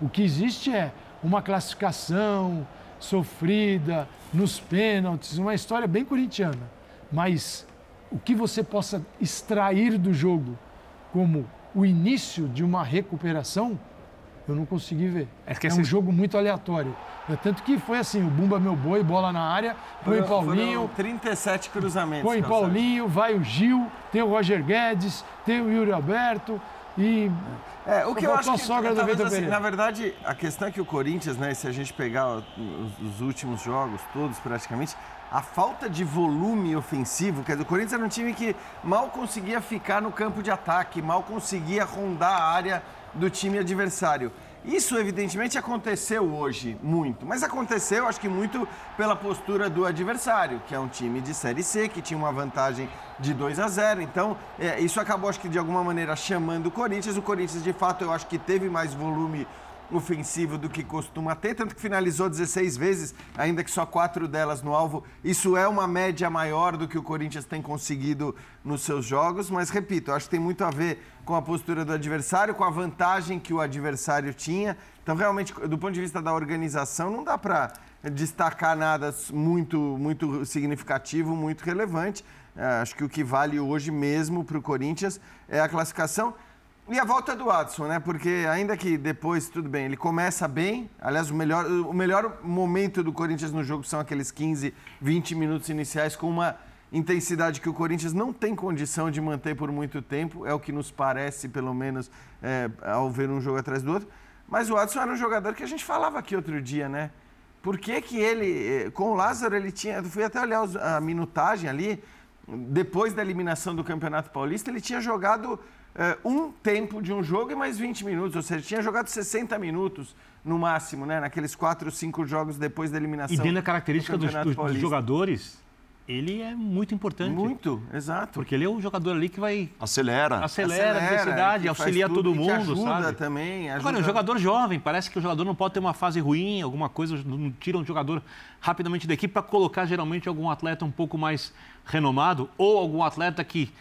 O que existe é uma classificação, sofrida, nos pênaltis, uma história bem corintiana. Mas o que você possa extrair do jogo como o início de uma recuperação, eu não consegui ver. É É, que um jogo muito aleatório. É tanto que foi assim, o Bumba Meu Boi, bola na área, põe o Foram- Paulinho, foram 37 cruzamentos. põe. Paulinho, vai o Gil, tem o Roger Guedes, tem o Yuri Alberto e... É, o que eu faltou acho que, sogra do talvez, Vitor assim, Pereira. na verdade, a questão é que o Corinthians, né, se a gente pegar os, os últimos jogos, todos praticamente, a falta de volume ofensivo, quer dizer, o Corinthians era um time que mal conseguia ficar no campo de ataque, mal conseguia rondar a área do time adversário. Isso, evidentemente, aconteceu hoje muito, mas aconteceu, acho que muito pela postura do adversário, que é um time de Série C, que tinha uma vantagem de 2 a 0. Então, é, isso acabou, acho que, de alguma maneira, chamando o Corinthians. O Corinthians, de fato, eu acho que teve mais volume ofensivo do que costuma ter, tanto que finalizou 16 vezes, ainda que só quatro delas no alvo. Isso é uma média maior do que o Corinthians tem conseguido nos seus jogos, mas repito, acho que tem muito a ver com a postura do adversário, com a vantagem que o adversário tinha. Então, realmente, do ponto de vista da organização, não dá para destacar nada muito, muito significativo, muito relevante. É, acho que o que vale hoje mesmo para o Corinthians é a classificação. E a volta do Adson, né? Porque ainda que depois, tudo bem, ele começa bem. Aliás, o melhor, o melhor momento do Corinthians no jogo são aqueles 15, 20 minutos iniciais com uma intensidade que o Corinthians não tem condição de manter por muito tempo. É o que nos parece, pelo menos, é, ao ver um jogo atrás do outro. Mas o Adson era um jogador que a gente falava aqui outro dia, né? Por que, que ele, eh, com o Lázaro, ele tinha. Eu fui até olhar a minutagem ali. Depois da eliminação do Campeonato Paulista, ele tinha jogado eh, um tempo de um jogo e mais 20 minutos. Ou seja, tinha jogado 60 minutos no máximo, né? Naqueles 4, 5 jogos depois da eliminação. E dentro da característica do dos, dos- jogadores, ele é muito importante. Muito, exato. Porque ele é o jogador ali que vai Acelera. acelera, a velocidade, auxilia tudo todo que mundo, ajuda sabe? também. Ajuda... Agora, o jogador jovem, parece que o jogador não pode ter uma fase ruim, alguma coisa, não tira um jogador rapidamente da equipe para colocar geralmente algum atleta um pouco mais renomado ou algum atleta que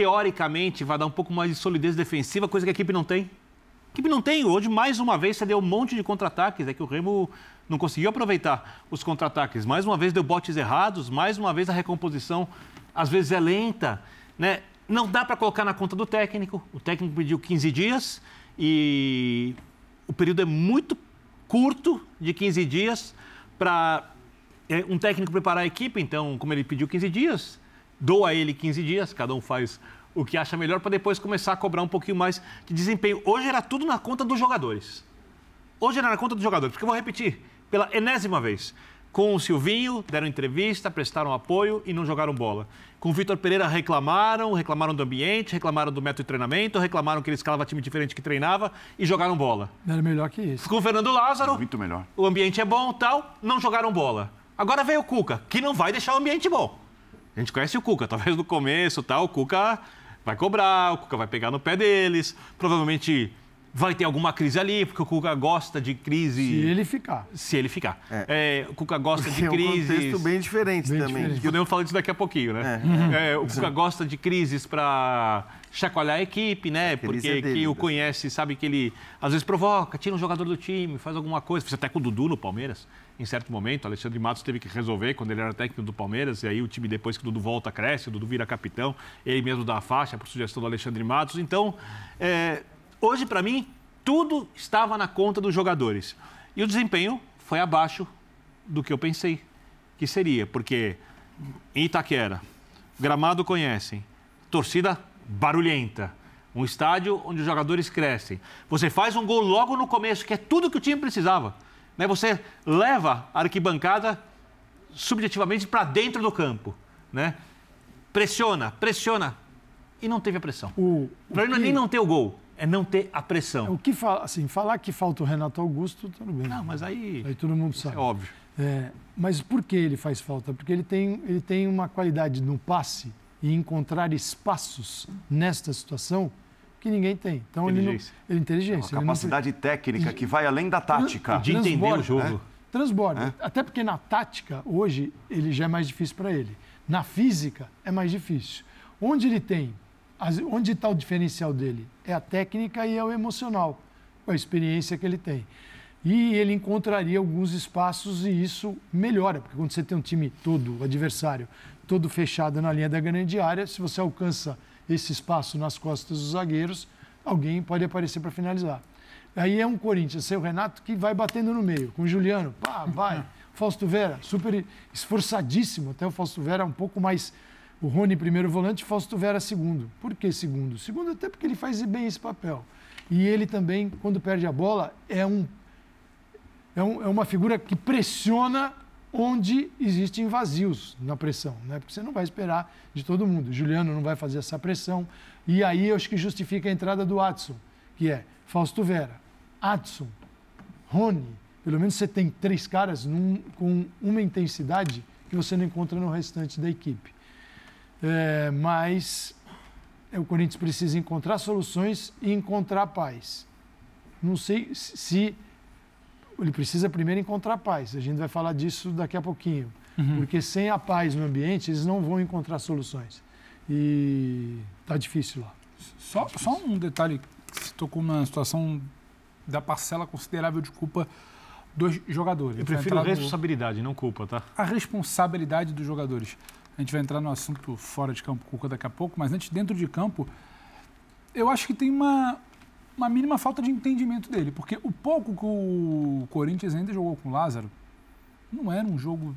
teoricamente vai dar um pouco mais de solidez defensiva, coisa que a equipe não tem. A equipe não tem. Hoje, mais uma vez, você deu um monte de contra-ataques. É que o Remo não conseguiu aproveitar os contra-ataques. Mais uma vez deu botes errados, mais uma vez a recomposição às vezes é lenta. Né? Não dá para colocar na conta do técnico. O técnico pediu 15 dias e o período é muito curto de 15 dias para é, um técnico preparar a equipe. Então, como ele pediu 15 dias, dou a ele 15 dias, cada um faz o que acha melhor para depois começar a cobrar um pouquinho mais de desempenho. Hoje era tudo na conta dos jogadores. Hoje era na conta dos jogadores, porque eu vou repetir pela enésima vez. Com o Silvinho, deram entrevista, prestaram apoio e não jogaram bola. Com o Vitor Pereira, reclamaram, reclamaram do ambiente, reclamaram do método de treinamento, reclamaram que ele escalava time diferente que treinava e jogaram bola. Era melhor que isso. Com o Fernando Lázaro, Muito melhor. o ambiente é bom tal, não jogaram bola. Agora veio o Cuca, que não vai deixar o ambiente bom. A gente conhece o Cuca, talvez no começo tal, o Cuca vai cobrar, o Cuca vai pegar no pé deles, provavelmente vai ter alguma crise ali, porque o Cuca gosta de crise. Se ele ficar. Se ele ficar. É, o Cuca gosta Porque de é um crises. contexto bem diferente Bem também. diferente. Podemos falar disso daqui a pouquinho, né? É, o Cuca gosta de crises para chacoalhar a equipe, né? crise Porque é dele, quem o né? conhece sabe que ele às vezes provoca, tira um jogador do time, faz alguma coisa. Fez até com o Dudu no Palmeiras, em certo momento. Alexandre Matos teve que resolver quando ele era técnico do Palmeiras. E aí o time, depois que o Dudu volta, cresce, o Dudu vira capitão. Ele mesmo dá a faixa por sugestão do Alexandre Matos. Então, é, hoje, para mim, tudo estava na conta dos jogadores. E o desempenho foi abaixo do que eu pensei que seria, porque em Itaquera, gramado conhecem, torcida barulhenta, um estádio onde os jogadores crescem. Você faz um gol logo no começo, que é tudo que o time precisava. Né? Você leva a arquibancada subjetivamente para dentro do campo. Né? Pressiona, pressiona. E não teve a pressão. O, O problema não é que- nem não ter o gol, é não ter a pressão. O que fala, assim, falar que falta o Renato Augusto, tudo bem. Não, mas aí Aí todo mundo sabe. é óbvio. É, mas por que ele faz falta? Porque ele tem, ele tem uma qualidade no passe e encontrar espaços nesta situação que ninguém tem. Então ele não, Inteligência. é inteligência. Uma ele não- capacidade técnica que vai além da tática. De entender o jogo. né? Transborda. Até porque na tática, hoje, ele já é mais difícil para ele. Na física, é mais difícil. Onde ele tem, onde está o diferencial dele? É a técnica e é o emocional, com a experiência que ele tem. E ele encontraria alguns espaços e isso melhora, porque quando você tem um time todo, o adversário, todo fechado na linha da grande área, se você alcança esse espaço nas costas dos zagueiros, alguém pode aparecer para finalizar. Aí é um Corinthians, sem o Renato, que vai batendo no meio, com o Juliano, pá, vai. Fausto Vera, super esforçadíssimo, até o Fausto Vera um pouco mais. O Rony primeiro volante, Fausto Vera segundo. Por que segundo? Segundo até porque ele faz bem esse papel. E ele também, quando perde a bola, é um é, um, é uma figura que pressiona onde existem vazios na pressão, né? porque você não vai esperar de todo mundo. Juliano não vai fazer essa pressão. E aí eu acho que justifica a entrada do Adson, que é Fausto Vera, Adson, Rony. Pelo menos você tem três caras num, com uma intensidade que você não encontra no restante da equipe. É, mas é, o Corinthians precisa encontrar soluções e encontrar paz. Não sei se ele precisa primeiro encontrar paz. A gente vai falar disso daqui a pouquinho. Uhum. Porque sem a paz no ambiente, eles não vão encontrar soluções. E está difícil lá. Só, só um detalhe, você tocou numa situação da parcela considerável de culpa dos jogadores. Eu prefiro responsabilidade, no... não culpa, tá? A responsabilidade dos jogadores. A gente vai entrar no assunto fora de campo, daqui a pouco, mas antes, dentro de campo, eu acho que tem uma, uma mínima falta de entendimento dele, porque o pouco que o Corinthians ainda jogou com o Lázaro não era um jogo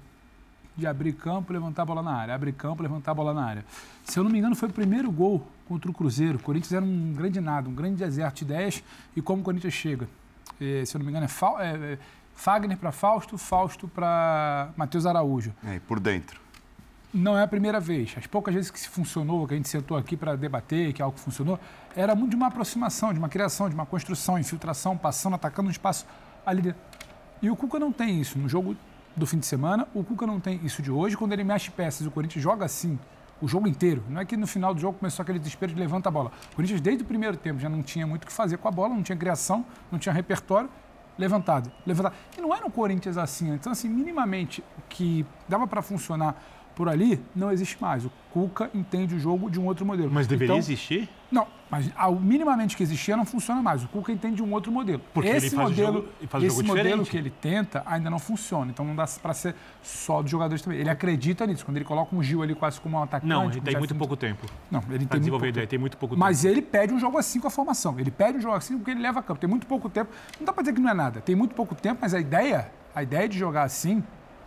de abrir campo, levantar a bola na área, abrir campo, levantar a bola na área. Se eu não me engano, foi o primeiro gol contra o Cruzeiro. O Corinthians era um grande nada, um grande deserto de ideias e como o Corinthians chega. É, se eu não me engano, é, Fa é, é Fagner para Fausto, Fausto para Matheus Araújo. É, por dentro não é a primeira vez. As poucas vezes que se funcionou, que a gente sentou aqui para debater, que algo funcionou, era muito de uma aproximação, de uma criação, de uma construção, infiltração, passando, atacando um espaço ali dentro. E o Cuca não tem isso. No jogo do fim de semana, o Cuca não tem isso de hoje. Quando ele mexe peças, o Corinthians joga assim, o jogo inteiro. Não é que no final do jogo começou aquele desespero de levanta a bola. O Corinthians, desde o primeiro tempo, já não tinha muito o que fazer com a bola, não tinha criação, não tinha repertório. Levantado, levantado. E não era um Corinthians assim. Então, assim, minimamente, o que dava para funcionar por ali não existe mais. O Cuca entende o jogo de um outro modelo. Mas deveria então, existir? Não, mas ao minimamente que existia não funciona mais. O Cuca entende um outro modelo. Porque esse ele faz modelo, jogo, faz esse jogo modelo diferente. que ele tenta ainda não funciona. Então não dá para ser só dos jogadores também. Ele acredita nisso. Quando ele coloca um Gil ali quase como um atacante. Não, ele tem já muito pouco tempo. Não, ele pra tem desenvolver muito ideia, tem muito pouco tempo. Mas ele pede um jogo assim com a formação. Ele pede um jogo assim porque ele leva a campo. Tem muito pouco tempo. Não dá para dizer que não é nada. Tem muito pouco tempo, mas a ideia, a ideia de jogar assim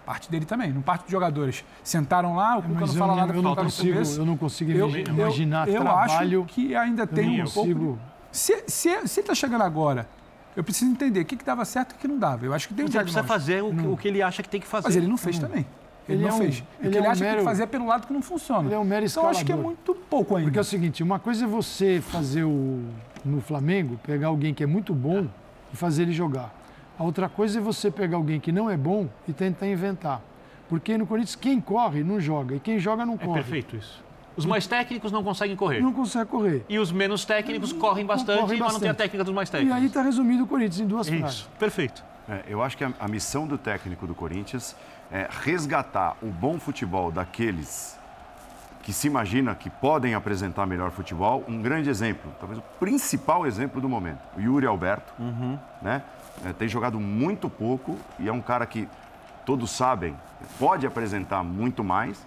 parte dele também, não parte dos jogadores. Sentaram lá, o Cuca não fala eu, nada eu não consigo, Eu não consigo imaginar eu, trabalho... Eu acho que ainda tem um consigo... pouco... Se, se, se ele está chegando agora, eu preciso entender o que, que dava certo e o que não dava. Eu acho que tem um Ele precisa fazer o, que, o que ele acha que tem que fazer. Mas ele não fez também. Ele, Ele não é um- fez. ele o que é ele um acha que tem mero- que fazer é pelo lado que não funciona. Ele é um mero Então eu acho que é escalador. muito pouco ainda. Porque é o seguinte, uma coisa é você fazer o no Flamengo, pegar alguém que é muito bom e fazer ele jogar. A outra coisa é você pegar alguém que não é bom e tentar inventar. Porque no Corinthians quem corre não joga e quem joga não É corre. perfeito isso. Os mais técnicos não conseguem correr. Não consegue correr. E os menos técnicos correm bastante, correm mas não tem a técnica dos mais E técnicos. aí está resumido o Corinthians em duas frases. Isso, perfeito. É, eu acho que a, a missão do técnico do Corinthians é resgatar o bom futebol daqueles que se imagina que podem apresentar melhor futebol. Um grande exemplo, talvez o principal exemplo do momento, o Yuri Alberto. Né? É, tem jogado muito pouco e é um cara que todos sabem pode apresentar muito mais.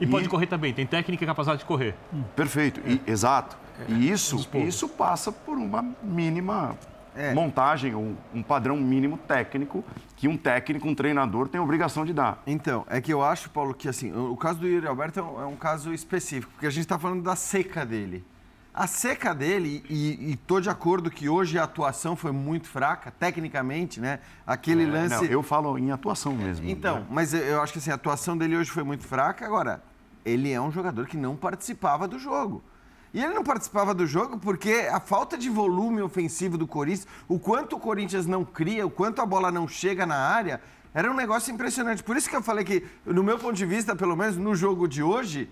E, pode correr também, tem técnica e capacidade de correr. Perfeito, e- exato. E isso, isso passa por uma mínima montagem, um, um padrão mínimo técnico que um técnico, um treinador tem a obrigação de dar. Então, é que eu acho, Paulo, que assim, o, o caso do Yuri Alberto é um, é um caso específico, porque a gente está falando da seca dele. A seca dele, e estou de acordo que hoje a atuação foi muito fraca, tecnicamente, né? Aquele É, lance. não, eu falo em atuação mesmo. Então, né? mas eu- eu acho que assim, a atuação dele hoje foi muito fraca. Agora, ele é um jogador que não participava do jogo. E ele não participava do jogo porque a falta de volume ofensivo do Corinthians, o quanto o Corinthians não cria, o quanto a bola não chega na área, era um negócio impressionante. Por isso que eu falei que, no meu ponto de vista, pelo menos no jogo de hoje,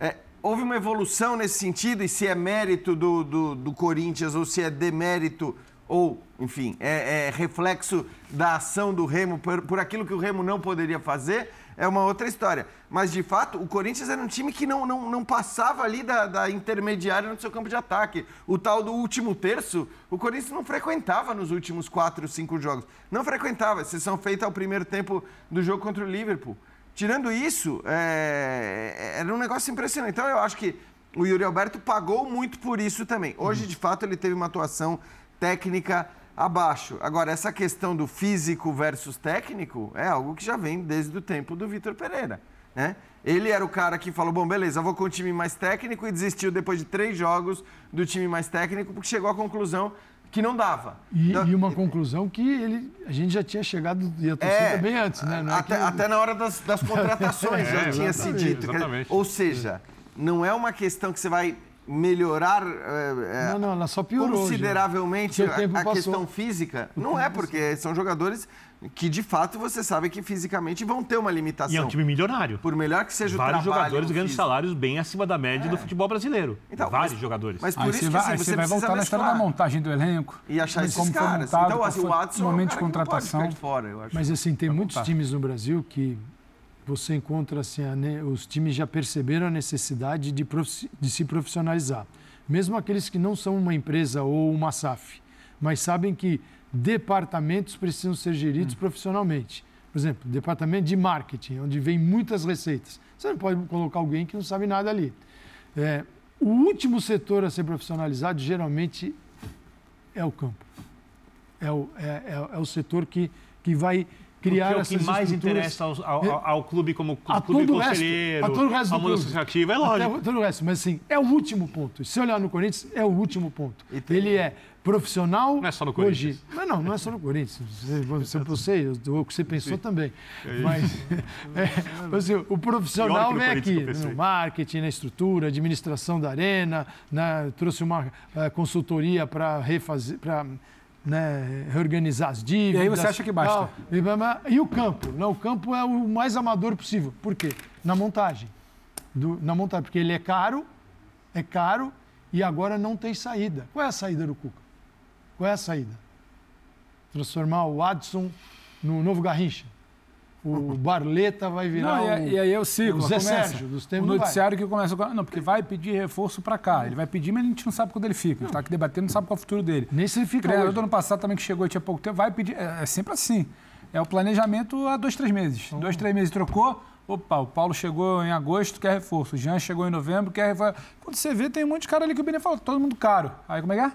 é, houve uma evolução nesse sentido, e se é mérito do, do, do Corinthians ou se é demérito, ou, enfim, é, é reflexo da ação do Remo por, por aquilo que o Remo não poderia fazer, é uma outra história. Mas, de fato, o Corinthians era um time que não, não, não passava ali da, da intermediária no seu campo de ataque. O tal do último terço, o Corinthians não frequentava nos últimos quatro, cinco jogos. Não frequentava, exceção feita ao primeiro tempo do jogo contra o Liverpool. Tirando isso, é, era um negócio impressionante. Então, eu acho que o Yuri Alberto pagou muito por isso também. Hoje, de fato, ele teve uma atuação técnica abaixo. Agora, essa questão do físico versus técnico é algo que já vem desde o tempo do Vitor Pereira. Né? Ele era o cara que falou: bom, beleza, vou com o time mais técnico e desistiu depois de três jogos do time mais técnico, porque chegou à conclusão que não dava. E, Então, e uma conclusão que ele, a gente já tinha chegado e a torcida É, bem antes, né? É até, que- até na hora das, das contratações já É, tinha se dito. Exatamente. Ou seja, não é uma questão que você vai melhorar é, é, Não, não, ela só piorou. consideravelmente a, a questão física. Não é, porque são jogadores que, de fato, você sabe que fisicamente vão ter uma limitação. E é um time milionário. Por melhor que seja Vários o trabalho jogadores ganhando salários bem acima da média do futebol brasileiro. Então, Vários mas- jogadores. Mas por Aí isso você que vai, assim, aí você vai voltar na história da montagem do elenco. E achar de esses como foi caras. montado, Então, assim, o Adson é um momento de que contratação. de fora, eu acho. Mas assim, tem muitos contar. times no Brasil que você encontra assim, a ne- os times já perceberam a necessidade de, de se profissionalizar. Mesmo aqueles que não são uma empresa ou uma SAF, mas sabem que departamentos precisam ser geridos Hum. profissionalmente. Por exemplo, departamento de marketing, onde vem muitas receitas. Você não pode colocar alguém que não sabe nada ali. É, o último setor a ser profissionalizado geralmente é o campo. É o, é, é- é o setor que, que vai criar Porque é o que mais interessa ao, ao- ao- ao clube como a clube todo o resto, conselheiro, a todo o resto do clube. associativo, é lógico. todo o resto, mas assim, é o último ponto. Se olhar no Corinthians, é o último ponto. Tem- Ele é profissional. Não é só no hoje. Corinthians. Mas não, não é só no Corinthians. Você, você, o que você pensou também. Mas é, assim, o profissional vem aqui no marketing, na estrutura, administração da arena, né, trouxe uma eh, consultoria para refazer. Pra, né, reorganizar as dívidas. E aí você acha que basta? tal. E, o campo? Não, o campo é o mais amador possível. Por quê? Na montagem. Do- na montagem, porque ele é caro, é caro e agora não tem saída. Qual é a saída do Cuca? Qual é a saída? Transformar o Adson no novo Garrincha. O Barleta vai virar Não, e, o, aí- e aí é o ciclo. o Zé começa. Sérgio dos O tempos. vai. noticiário que começa. Não, porque vai pedir reforço para cá. Ele vai pedir, mas a gente não sabe quando ele fica. Gente está aqui debatendo, não sabe qual é o futuro dele. Nem se ele O fica treinador hoje. do ano passado também que chegou e tinha pouco tempo, vai pedir. É, é sempre assim. É o planejamento há dois, três meses. Então, Dois, três meses trocou. Opa, o Paulo chegou em agosto, quer reforço. O Jean chegou em novembro, quer reforço. Quando você vê, tem um monte de cara ali que o Benê falou, todo mundo caro. Aí como é que é?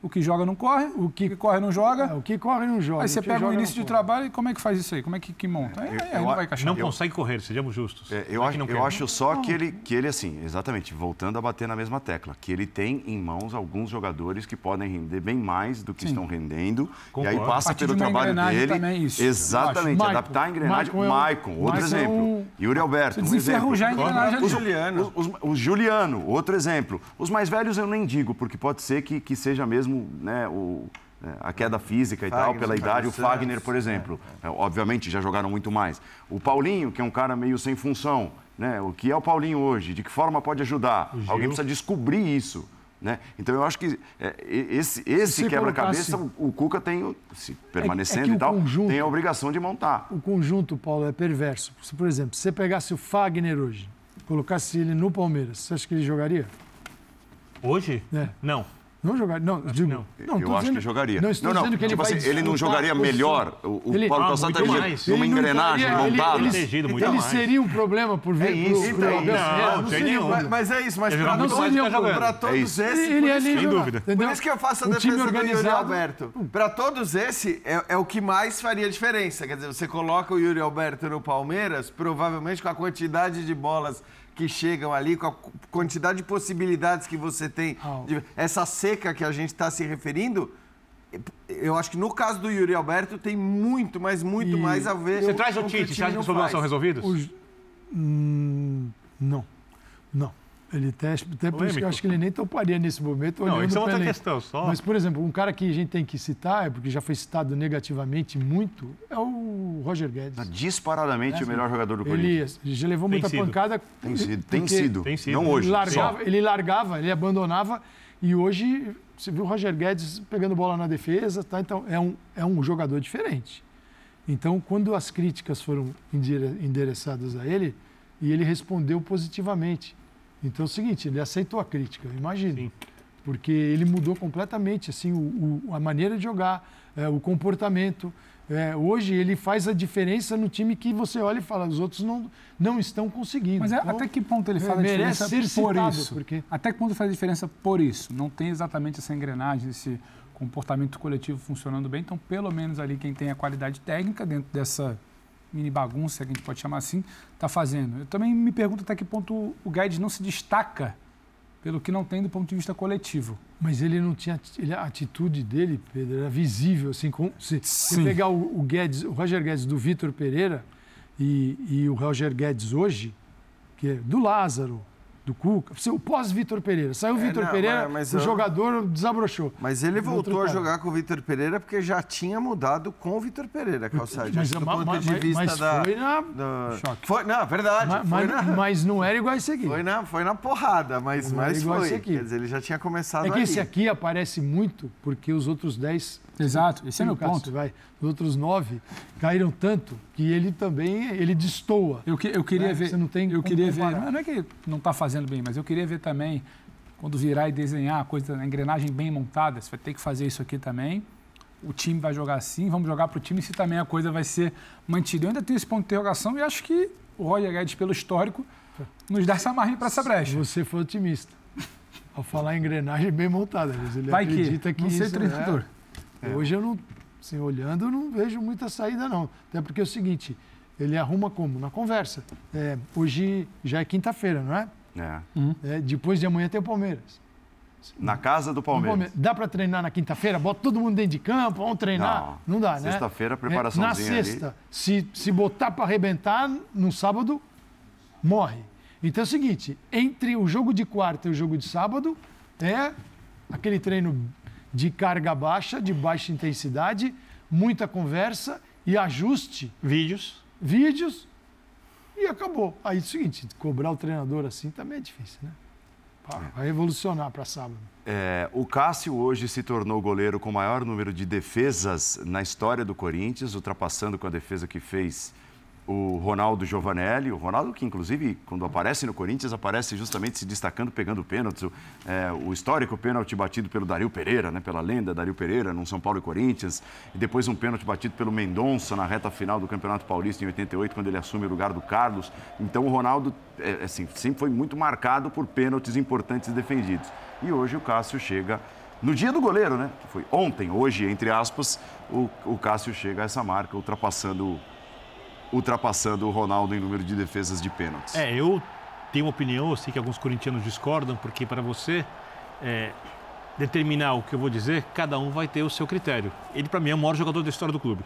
O que joga não corre, o que corre não joga. É, o que corre não joga. Aí você pega o início não de corre. trabalho e como é que faz isso aí? Como é que, que monta? Aí, aí eu não a- vai encaixar. Não Eu- consegue correr, sejamos justos. É, Não eu é acho, não eu acho só que ele, que ele, assim, exatamente, voltando a bater na mesma tecla, que ele tem em mãos alguns jogadores que podem render bem mais do que Sim. estão rendendo. E Concordo. aí A passa pelo de trabalho engrenagem dele. também, isso, exatamente, adaptar a engrenagem. Maicon é um- Maicon, outro é exemplo. um- Yuri Alberto, um exemplo. A engrenagem Os-. Juliano. os- os- o Juliano, outro exemplo. Os mais velhos eu nem digo, porque pode ser que, que seja mesmo né, o, é, a queda física e tal, Fagner, pela idade. O Fagner por exemplo. É, obviamente já jogaram muito mais. O Paulinho, que é um cara meio sem função. Né? O que é o Paulinho hoje? De que forma pode ajudar? Alguém precisa descobrir isso. Né? Então eu acho que é, esse, esse quebra-cabeça, o, o Cuca tem, o- se permanecendo é que e tal, conjunto- tem a obrigação de montar. O conjunto, Paulo, é perverso. Se, por exemplo, se você pegasse o Fagner hoje, colocasse ele no Palmeiras, você acha que ele jogaria? Hoje? É. Não. Não jogaria? Não, digo, não. não. eu acho dizendo- que jogaria. Não, estou não, dizendo que ele tipo vai assim, ele não jogaria melhor. O, o Ele- Paulo Ah, Calçado Ele não engrenagem ele- montada. Ele, muito ele mais. seria um problema por ver É isso, pro, pro então, Abel não, não tem seria nenhum. um- Mas, é isso, mas Ele para todos, jogando. pra É todos isso. esses... Ele isso dúvida. entendeu? Por isso que eu faço a Um time defesa do Yuri organizado. Alberto. Para todos esse, é, é o que mais faria diferença. Quer dizer, você coloca o Yuri Alberto no Palmeiras, provavelmente com a quantidade de bolas que chegam ali, com a qu- quantidade de possibilidades que você tem, de- essa seca que a gente está se referindo, eu acho que no caso do Yuri Alberto tem muito, mas muito E mais a ver Você traz com o Tite, você acha que não os problemas são resolvidos? Os- Hum, não, não. Ele até, até por isso que eu acho que ele nem toparia nesse momento. Não, olhando isso é outra questão, só- Mas, por exemplo, um cara que a gente tem que citar, é porque já foi citado negativamente muito, é o Roger Guedes. Disparadamente o melhor jogador do Corinthians. ele já levou Tem muita sido. pancada. Tem sido, tem sido. Tem sido. Não hoje. Ele largava, ele largava, ele abandonava. E hoje, você viu o Roger Guedes pegando bola na defesa, tá? Então, é um, é um jogador diferente. Então, quando as críticas foram endereçadas a ele, e ele respondeu positivamente. Então, é o seguinte, ele aceitou a crítica, imagina. Porque ele mudou completamente assim, o- o- a maneira de jogar, é, o comportamento. É, hoje ele faz a diferença no time que você olha e fala, os outros não, não estão conseguindo. Mas é, Então, até que ponto ele é, faz a diferença ser por citado, isso? porque- Até que ponto faz a diferença por isso? Não tem exatamente essa engrenagem, esse comportamento coletivo funcionando bem. Então, pelo menos ali quem tem a qualidade técnica dentro dessa mini bagunça, que a gente pode chamar assim, está fazendo. Eu também me pergunto até que ponto o Guedes não se destaca pelo que não tem do ponto de vista coletivo. Mas ele não tinha. Ele, a atitude dele, Pedro, era visível. Assim, com, se você pegar o, o Guedes, o Roger Guedes do Vitor Pereira e, e o Roger Guedes hoje, que é do Lázaro, do Cuca, o pós-Vitor Pereira. Saiu o É, Vitor Pereira, mas- mas o eu- jogador desabrochou. Mas ele voltou a jogar com o Vitor Pereira porque já tinha mudado com o Vitor Pereira, Calçade. Mas, do ma- ponto de mas- vista mas da, foi na- da- Choque. Foi, não, verdade. Ma- foi, mas, na, mas não era igual esse aqui. foi, na, foi na porrada, mas, Não mas igual foi. esse aqui. Quer dizer, ele já tinha começado É que ali. esse aqui aparece muito porque os outros 10. Exato, esse é meu Cássio, ponto. Vai, os outros 9 caíram tanto que ele também ele destoa. Eu, que- eu queria Né? ver. Você não tem eu queria ver. comparar. Não é que não está fazendo bem, mas eu queria ver também quando virar e desenhar a coisa, a engrenagem bem montada. Você vai ter que fazer isso aqui também. O time vai jogar assim, vamos jogar para o time se também a coisa vai ser mantida. Eu ainda tenho esse ponto de interrogação e acho que o Roger Guedes, pelo histórico, nos dá essa margem para essa brecha. Você foi otimista. Ao falar em engrenagem bem montada, ele Vai que, acredita que, não sei isso treinador. É. Hoje eu não, assim, olhando, eu não vejo muita saída não. Até porque é o seguinte, ele arruma como? Na conversa. É, hoje já é quinta-feira, não é? É. É, Depois de amanhã tem o Palmeiras. Na casa do Palmeiras. Palmeiras. Dá para treinar na quinta-feira? Bota todo mundo dentro de campo, vamos treinar? Não, dá, né? Sexta-feira, É, preparaçãozinha Na ali. sexta, se, se botar para arrebentar, no sábado, morre. Então é o seguinte, entre o jogo de quarta e o jogo de sábado, é aquele treino de carga baixa, de baixa intensidade, muita conversa e ajuste, Vídeos. vídeos, e acabou. Aí é o seguinte, cobrar o treinador assim também é difícil, né? Vai revolucionar para sábado. É, o Cássio hoje se tornou o goleiro com o maior número de defesas na história do Corinthians, ultrapassando com a defesa que fez o Ronaldo Giovanelli. O Ronaldo, que inclusive, quando aparece no Corinthians, aparece justamente se destacando, pegando pênaltis. O, é, o histórico pênalti batido pelo Dario Pereira, né, pela lenda Dario Pereira, no São Paulo e Corinthians. E depois um pênalti batido pelo Mendonça na reta final do Campeonato Paulista em 88, quando ele assume o lugar do Carlos. Então o Ronaldo é, assim, sempre foi muito marcado por pênaltis importantes defendidos. E hoje o Cássio chega no dia do goleiro, né? Foi ontem, hoje, entre aspas, o, o Cássio chega a essa marca, ultrapassando, ultrapassando o Ronaldo em número de defesas de pênaltis. É, eu tenho uma opinião, eu sei que alguns corintianos discordam, porque para você é, determinar o que eu vou dizer, cada um vai ter o seu critério. Ele, para mim, é o maior jogador da história do clube.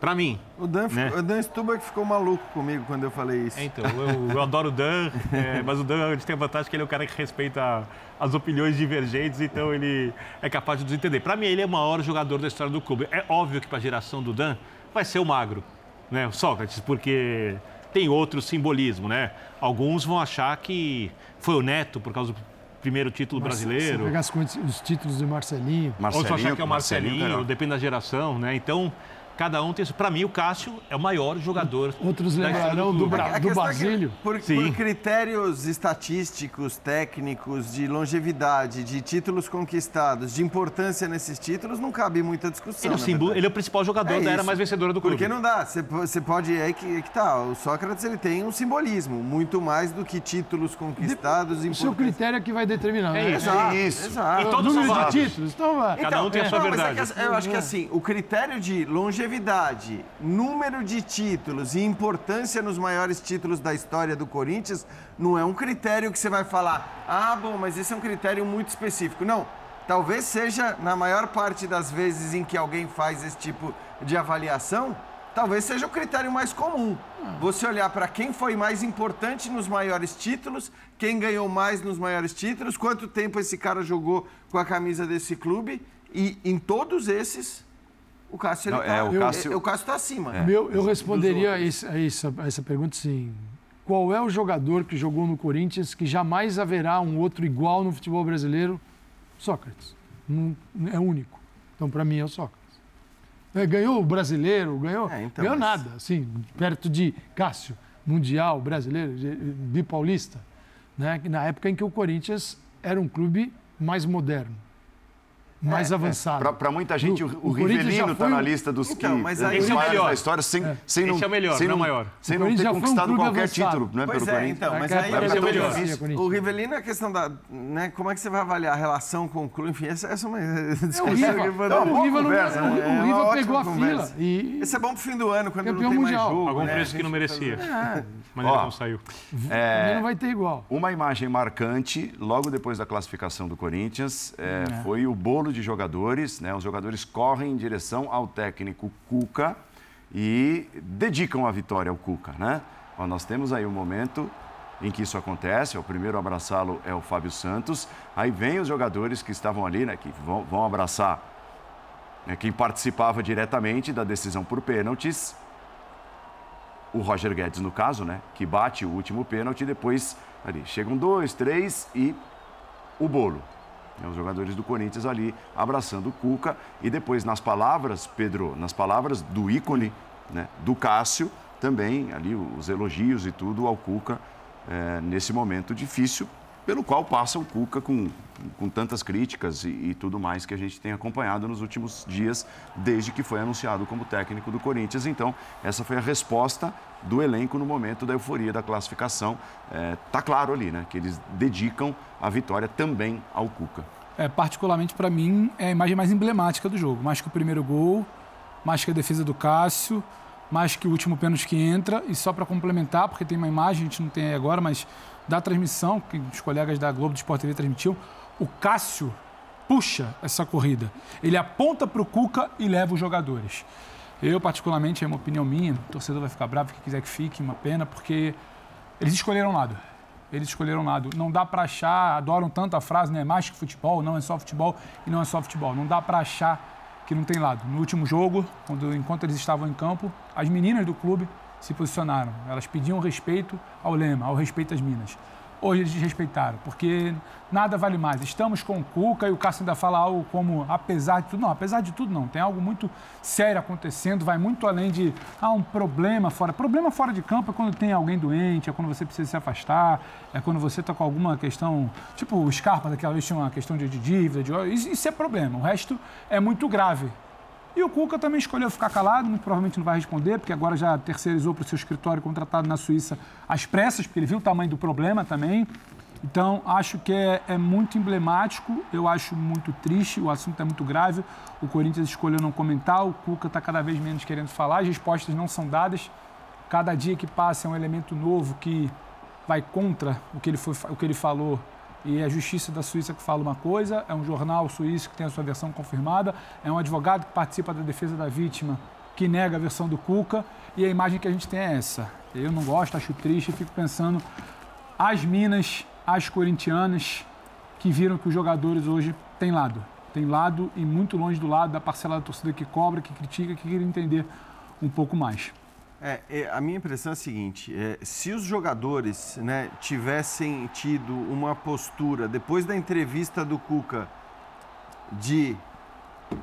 Para mim. O Dan, né? ficou- o Dan Stuba que ficou maluco comigo quando eu falei isso. É, então, eu, eu adoro o Dan, é, mas o Dan a gente tem a vantagem que ele é o cara que respeita as opiniões divergentes, então ele é capaz de nos entender. Para mim, ele é o maior jogador da história do clube. É óbvio que para a geração do Dan vai ser o magro, né? o Sócrates, porque tem outro simbolismo, né? Alguns vão achar que foi o Neto por causa do primeiro título Mas Se brasileiro. pegar as contas- os títulos do Marcelinho, Outros vão achar que é o Marcelinho, Marcelinho, depende da geração, né? Então, cada um tem isso. Para mim, o Cássio é o maior jogador. outros lembrarão do. Bra- do questão é Basílio. por, Sim. por critérios estatísticos, técnicos, de longevidade, de títulos conquistados, de importância nesses títulos, não cabe muita discussão. Ele é, o na símbolo, ele é o principal jogador da era mais vencedora do clube. Porque não dá. Você po- Você pode. É que, é que tá. O Sócrates ele tem um simbolismo, muito mais do que títulos conquistados. O seu critério é que vai determinar. É né? isso. Exato, Isso. exato. E todos Número de títulos, então vai. Cada um tem a sua não, mas é verdade. que, eu acho que assim, o critério de longevidade, número de títulos e importância nos maiores títulos da história do Corinthians não é um critério que você vai falar, ah, bom, mas esse é um critério muito específico. Não. Talvez seja, na maior parte das vezes em que alguém faz esse tipo de avaliação, talvez seja o critério mais comum. Você olhar para quem foi mais importante nos maiores títulos, quem ganhou mais nos maiores títulos, quanto tempo esse cara jogou com a camisa desse clube, e em todos esses, o Cássio Não, ele tá, é, o eu- Cássio- o Cássio tá acima. Meu, eu responderia a, essa, a essa pergunta assim: qual é o jogador que jogou no Corinthians que jamais haverá um outro igual no futebol brasileiro? Sócrates. Não- é único. Então, para mim, é o Sócrates. É, ganhou o brasileiro, ganhou, É, então, ganhou mas- nada, assim, perto de Cássio, Mundial, brasileiro, de- bipaulista, né? Na época em que o Corinthians era um clube mais moderno, mais avançado. Para muita gente, o, o já Rivelino está na um- lista dos Então, que mas aí- Esse é o melhor. da história, sem, sem não, Esse é o melhor, sem não não, o maior. sem O não ter um conquistado clube qualquer avançado. título né, Pois pelo é, Corinthians. então, mas Naquela aí Esse é o não melhor. o. Rivelino é a questão da, né, como é que você vai avaliar a relação com o clube, enfim, essa, essa é uma É, discussão o Riva, não, o não- né? o- É o pegou a fila e Esse é bom pro fim do ano, quando não tem mais jogo. Pagou um né? preço que não merecia. é, Maneira como saiu. não vai ter igual. Uma imagem marcante, logo depois da classificação do Corinthians, é, foi o bolo de jogadores. Né? Os jogadores correm em direção ao técnico Cuca e dedicam a vitória ao Cuca. Né? Nós temos aí um momento em que isso acontece. O primeiro a abraçá-lo é o Fábio Santos. Aí vem os jogadores que estavam ali, né, que vão, vão abraçar né, quem participava diretamente da decisão por pênaltis o Roger Guedes, no caso, né? Que bate o último pênalti, depois ali chegam dois, três e o bolo. Né, Os jogadores do Corinthians ali abraçando o Cuca e depois nas palavras, Pedro, nas palavras do ícone, né? Do Cássio, também ali os elogios e tudo ao Cuca eh, nesse momento difícil, pelo qual passa o Cuca com, com tantas críticas e, e tudo mais que a gente tem acompanhado nos últimos dias, desde que foi anunciado como técnico do Corinthians. Então, essa foi a resposta do elenco no momento da euforia da classificação. É, tá claro ali, né? Que eles dedicam a vitória também ao Cuca. É, particularmente para mim, é a imagem mais emblemática do jogo. Mais que o primeiro gol, mais que a defesa do Cássio, mais que o último pênalti que entra. E só para complementar, porque tem uma imagem, a gente não tem aí agora, mas da transmissão, que os colegas da Globo do Sport TV transmitiam, o Cássio puxa essa corrida. Ele aponta para o Cuca e leva os jogadores. Eu, particularmente, é uma opinião minha, o torcedor vai ficar bravo, quem quiser que fique, uma pena, porque eles escolheram lado. Eles escolheram lado. Não dá para achar, adoram tanto a frase, né? Mais que futebol, não é só futebol e não é só futebol. Não dá para achar que não tem lado. No último jogo, quando, enquanto eles estavam em campo, as meninas do clube se posicionaram. Elas pediam respeito ao lema, ao respeito às minas. Hoje eles desrespeitaram, porque nada vale mais. Estamos com o Cuca e o Cássio ainda fala algo como apesar de tudo. Não, apesar de tudo não. Tem algo muito sério acontecendo, vai muito além de ah, um problema fora. Problema fora de campo é quando tem alguém doente, é quando você precisa se afastar, é quando você está com alguma questão, tipo o Scarpa daquela vez tinha uma questão de, de dívida, de, isso, isso é problema. O resto é muito grave. E o Cuca também escolheu ficar calado, muito provavelmente não vai responder, porque agora já terceirizou para o seu escritório contratado na Suíça às pressas, porque ele viu o tamanho do problema também. Então, acho que é, é muito emblemático, eu acho muito triste, o assunto é muito grave. O Corinthians escolheu não comentar, o Cuca está cada vez menos querendo falar, as respostas não são dadas. Cada dia que passa é um elemento novo que vai contra o que ele, foi, o que ele falou e é a Justiça da Suíça que fala uma coisa, é um jornal suíço que tem a sua versão confirmada, é um advogado que participa da defesa da vítima que nega a versão do Cuca e a imagem que a gente tem é essa. Eu não gosto, acho triste, fico pensando as minas, as corintianas que viram que os jogadores hoje têm lado. Tem lado e muito longe do lado da parcela da torcida que cobra, que critica, que quer entender um pouco mais. É, é, a minha impressão é a seguinte: é, se os jogadores né, tivessem tido uma postura depois da entrevista do Cuca de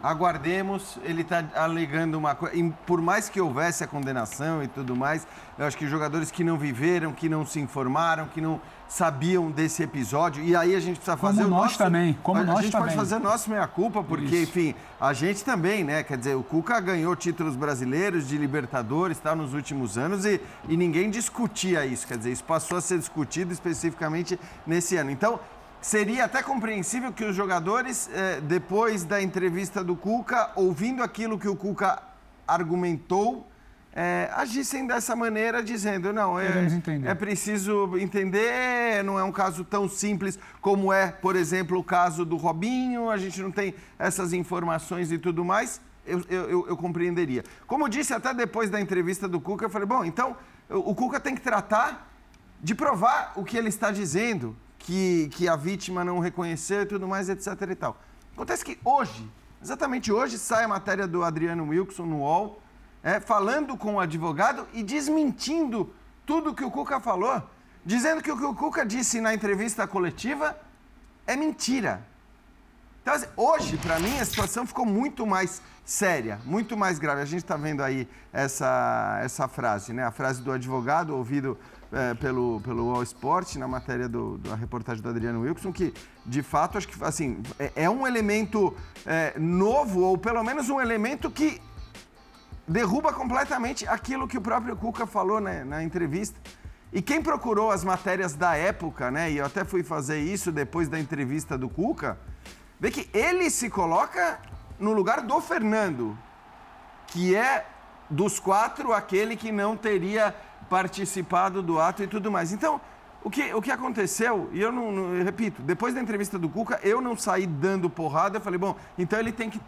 aguardemos, ele está alegando uma coisa. Por mais que houvesse a condenação e tudo mais, eu acho que jogadores que não viveram, que não se informaram, que não sabiam desse episódio, e aí a gente precisa Como fazer o nós nosso, também, como a, nós a gente também. pode fazer nosso meia-culpa, porque, Isso. enfim, a gente também, né? Quer dizer, o Cuca ganhou títulos brasileiros de Libertadores tal, nos últimos anos e, e ninguém discutia isso. Quer dizer, isso passou a ser discutido especificamente nesse ano. Então, seria até compreensível que os jogadores, eh, depois da entrevista do Cuca, ouvindo aquilo que o Cuca argumentou, eh, agissem dessa maneira, dizendo: não, é, é preciso entender, não é um caso tão simples como é, por exemplo, o caso do Robinho, a gente não tem essas informações e tudo mais, eu, eu, eu- compreenderia. Como disse até depois da entrevista do Cuca, eu falei, bom, então o Cuca tem que tratar de provar o que ele está dizendo, que, que a vítima não reconheceu e tudo mais, etc e tal. Acontece que hoje, exatamente hoje, sai a matéria do Adriano Wilson no UOL, é, falando com o advogado e desmentindo tudo que o Cuca falou, dizendo que o que o Cuca disse na entrevista coletiva é mentira. Então, assim, hoje, para mim, a situação ficou muito mais séria, muito mais grave. A gente está vendo aí essa, essa frase, né? A frase do advogado ouvido é, pelo, pelo All Sport, na matéria do, da reportagem do Adriano Wilson, que, de fato, acho que, assim, é, é um elemento é, novo, ou pelo menos um elemento que derruba completamente aquilo que o próprio Cuca falou né, na entrevista. E quem procurou as matérias da época, né, e eu até fui fazer isso depois da entrevista do Cuca, vê que ele se coloca no lugar do Fernando, que é dos quatro aquele que não teria participado do ato e tudo mais. Então, o que, o que aconteceu, e eu não, não eu repito, depois da entrevista do Cuca, eu não saí dando porrada, eu falei, bom, então ele tem que,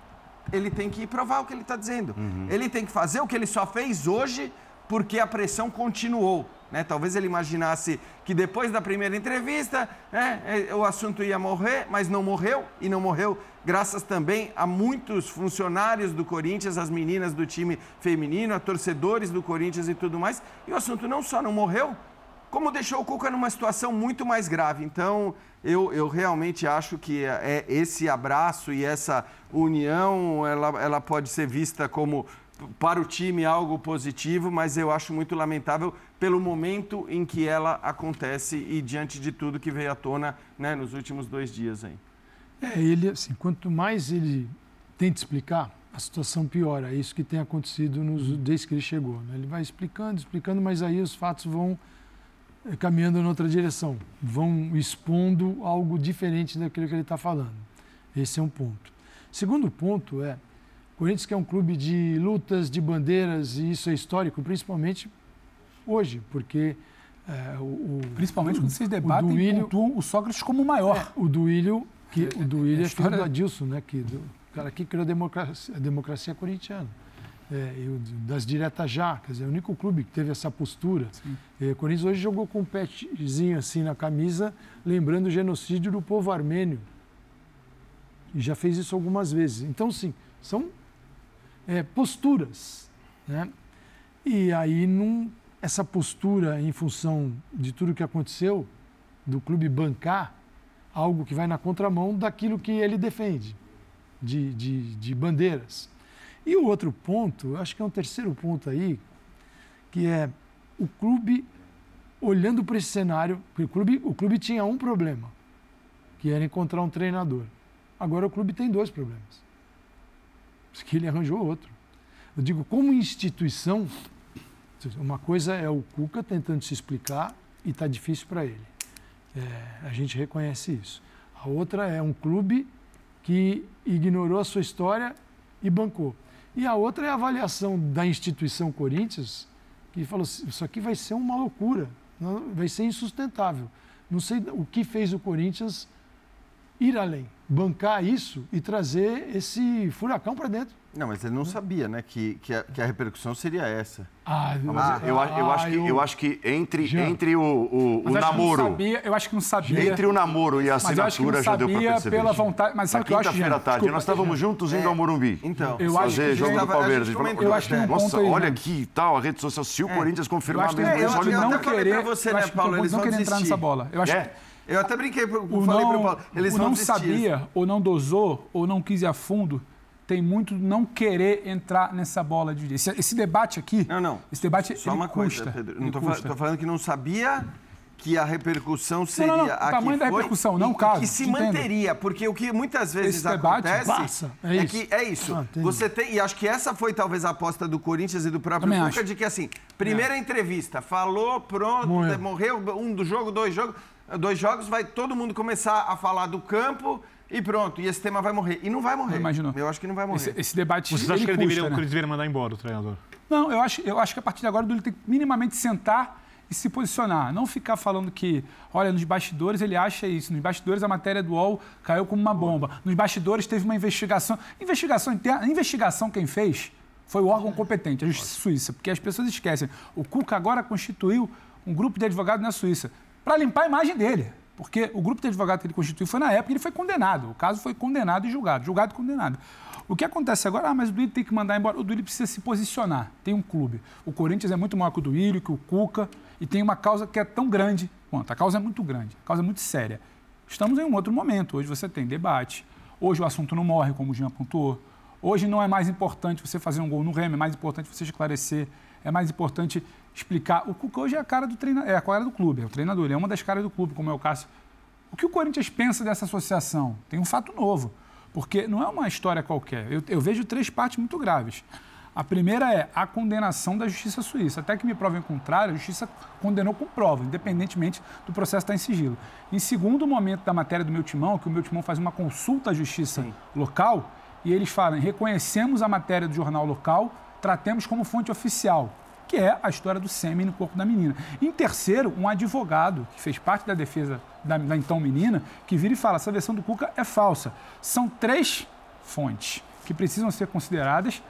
ele tem que provar o que ele está dizendo. Uhum. Ele tem que fazer o que ele só fez hoje porque a pressão continuou. Né? Talvez ele imaginasse que depois da primeira entrevista né, é, o assunto ia morrer, mas não morreu e não morreu graças também a muitos funcionários do Corinthians, as meninas do time feminino, a torcedores do Corinthians e tudo mais. E o assunto não só não morreu, como deixou o Cuca numa situação muito mais grave. Então, eu, eu realmente acho que é, esse abraço e essa união, ela, ela pode ser vista como para o time algo positivo, mas eu acho muito lamentável pelo momento em que ela acontece e diante de tudo que veio à tona né, nos últimos dois dias aí. É, ele, assim, quanto mais ele tenta explicar, a situação piora. É isso que tem acontecido nos, desde que ele chegou. Né? Ele vai explicando, explicando, mas aí os fatos vão eh, caminhando em outra direção, vão expondo algo diferente daquilo que ele está falando. Esse é um ponto. Segundo ponto é, Corinthians que é um clube de lutas, de bandeiras, e isso é histórico, principalmente hoje, porque é, o, Principalmente quando vocês debatem o Duílio, pontuam o Sócrates como o maior. É, o Duílio, que, é, o Duílio é, é filho do Adilson, né, que, do, o cara que criou a democracia, a democracia corintiana. É, o, das diretas já, quer dizer, é o único clube que teve essa postura. É, o Corinthians hoje jogou com um petzinho assim na camisa, lembrando o genocídio do povo armênio. E já fez isso algumas vezes. Então, sim, são é, posturas. Né? E aí, num, essa postura, em função de tudo que aconteceu, do clube bancar algo que vai na contramão daquilo que ele defende, de, de, de bandeiras. E o outro ponto, acho que é um terceiro ponto aí, que é o clube olhando para esse cenário, o clube, o clube tinha um problema, que era encontrar um treinador. Agora o clube tem dois problemas que ele arranjou outro. Eu digo, como instituição, uma coisa é o Cuca tentando se explicar e está difícil para ele. É, a gente reconhece isso. A outra é um clube que ignorou a sua história e bancou. E a outra é a avaliação da instituição Corinthians, que falou: isso aqui vai ser uma loucura, vai ser insustentável. Não sei o que fez o Corinthians ir além bancar isso e trazer esse furacão para dentro. Não, mas ele não sabia, né, que, que, a, que a repercussão seria essa. Ah, ah eu, eu, eu, acho que, eu acho que entre, entre o, o, o namoro... Sabia, eu acho que não sabia. Entre o namoro e a assinatura já deu para perceber. pela vontade... Mas sabe o que eu acho, quinta-feira à tarde, nós estávamos juntos indo ao Morumbi. Então. Eu acho que... jogo do Palmeiras. Eu acho que um Nossa, olha aí, aqui e tal, a rede social, se o Corinthians confirmar mesmo isso, olha... Não querer... Você, né, Paulo, eles não querer entrar nessa bola. Eu acho eu até brinquei, o falei não, pro Paulo. Eles o não sabia, ou não dosou, ou não quis ir a fundo, tem muito não querer entrar nessa bola de esse, esse debate aqui. Não, não. Esse debate Só uma custa, coisa, Pedro. Não tô, falando que não sabia que a repercussão seria não, não, não. o tamanho da repercussão, não o caso. Que se manteria, porque o que muitas vezes Esse acontece passa. É, é que é isso. Ah, você tem e acho que essa foi talvez a aposta do Corinthians e do próprio Cuca de que assim, primeira é. entrevista, falou, pronto, morreu. morreu um do jogo, dois jogos dois jogos, vai todo mundo começar a falar do campo e pronto, e esse tema vai morrer. E não vai morrer. Imagino. Eu acho que não vai morrer. Esse, esse debate. Vocês acham que ele deveria, né? que ele deveria mandar embora o treinador? Não, eu acho, eu acho que a partir de agora ele tem que minimamente sentar e se posicionar. Não ficar falando que, olha, nos bastidores ele acha isso. Nos bastidores a matéria do UOL caiu como uma bomba. Nos bastidores teve uma investigação. Investigação interna. Investigação quem fez foi o órgão competente, a Justiça Suíça. Porque as pessoas esquecem. O Cuca agora constituiu um grupo de advogados na Suíça para limpar a imagem dele. Porque o grupo de advogados que ele constituiu foi na época ele foi condenado. O caso foi condenado e julgado. Julgado e condenado. O que acontece agora? Ah, mas o Duílio tem que mandar embora. O Duílio precisa se posicionar. Tem um clube. O Corinthians é muito maior que o Duílio, que o Cuca, e tem uma causa que é tão grande quanto. A causa é muito grande, a causa é muito séria. Estamos em um outro momento. Hoje você tem debate. Hoje o assunto não morre, como o Jean pontuou. Hoje não é mais importante você fazer um gol no Remo, é mais importante você esclarecer, é mais importante explicar. O Cuca hoje é a cara do treinador, é a cara do clube, é o treinador, ele é uma das caras do clube, como é o Cássio. O que o Corinthians pensa dessa associação? Tem um fato novo, porque não é uma história qualquer. Eu, eu vejo três partes muito graves. A primeira é a condenação da justiça suíça. Até que me provem o contrário, a justiça condenou com prova, independentemente do processo estar em sigilo. Em segundo momento da matéria do meu timão, que o meu timão faz uma consulta à justiça Sim. local, e eles falam: reconhecemos a matéria do jornal local, tratemos como fonte oficial, que é a história do sêmen no corpo da menina. Em terceiro, um advogado que fez parte da defesa da, da então menina, que vira e fala: essa versão do Cuca é falsa. São três fontes que precisam ser consideradas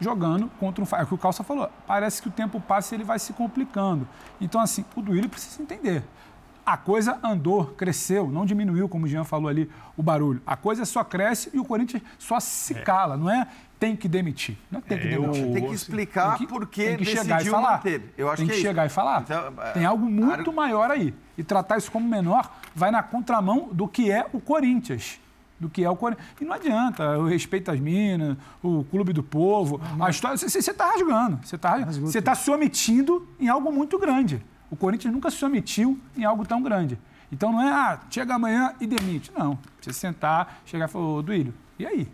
jogando contra um. É o que o Calça falou. Parece que o tempo passa e ele vai se complicando. Então, assim, o Duílio precisa entender. A coisa andou, cresceu, não diminuiu, como o Jean falou ali, o barulho. A coisa só cresce e o Corinthians só se é. cala, não é tem que demitir. Não tem que é, demitir. tem que explicar tem que, por que tem que chegar e falar. manter. Eu acho tem que, que é chegar isso. e falar. Então, tem algo muito maior aí. E tratar isso como menor vai na contramão do que é o Corinthians do que é o Corinthians. E não adianta, eu respeito as minas, o clube do povo, a história. Você está rasgando, você está tá se omitindo em algo muito grande. O Corinthians nunca se omitiu em algo tão grande. Então não é, ah, chega amanhã e demite. Não. Você sentar, chegar e falar, ô, Duílio, e aí?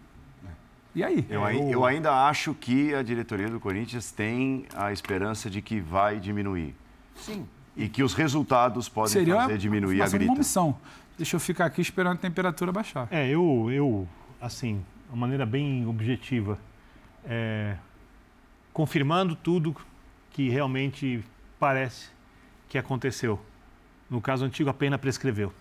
E aí? Eu, eu ainda acho que a diretoria do Corinthians tem a esperança de que vai diminuir. Sim. E que os resultados podem Seria fazer diminuir a grita. uma missão deixa eu ficar aqui esperando a temperatura baixar. É, eu, eu assim, uma maneira bem objetiva, é, confirmando tudo que realmente parece que aconteceu. No caso antigo, a pena prescreveu.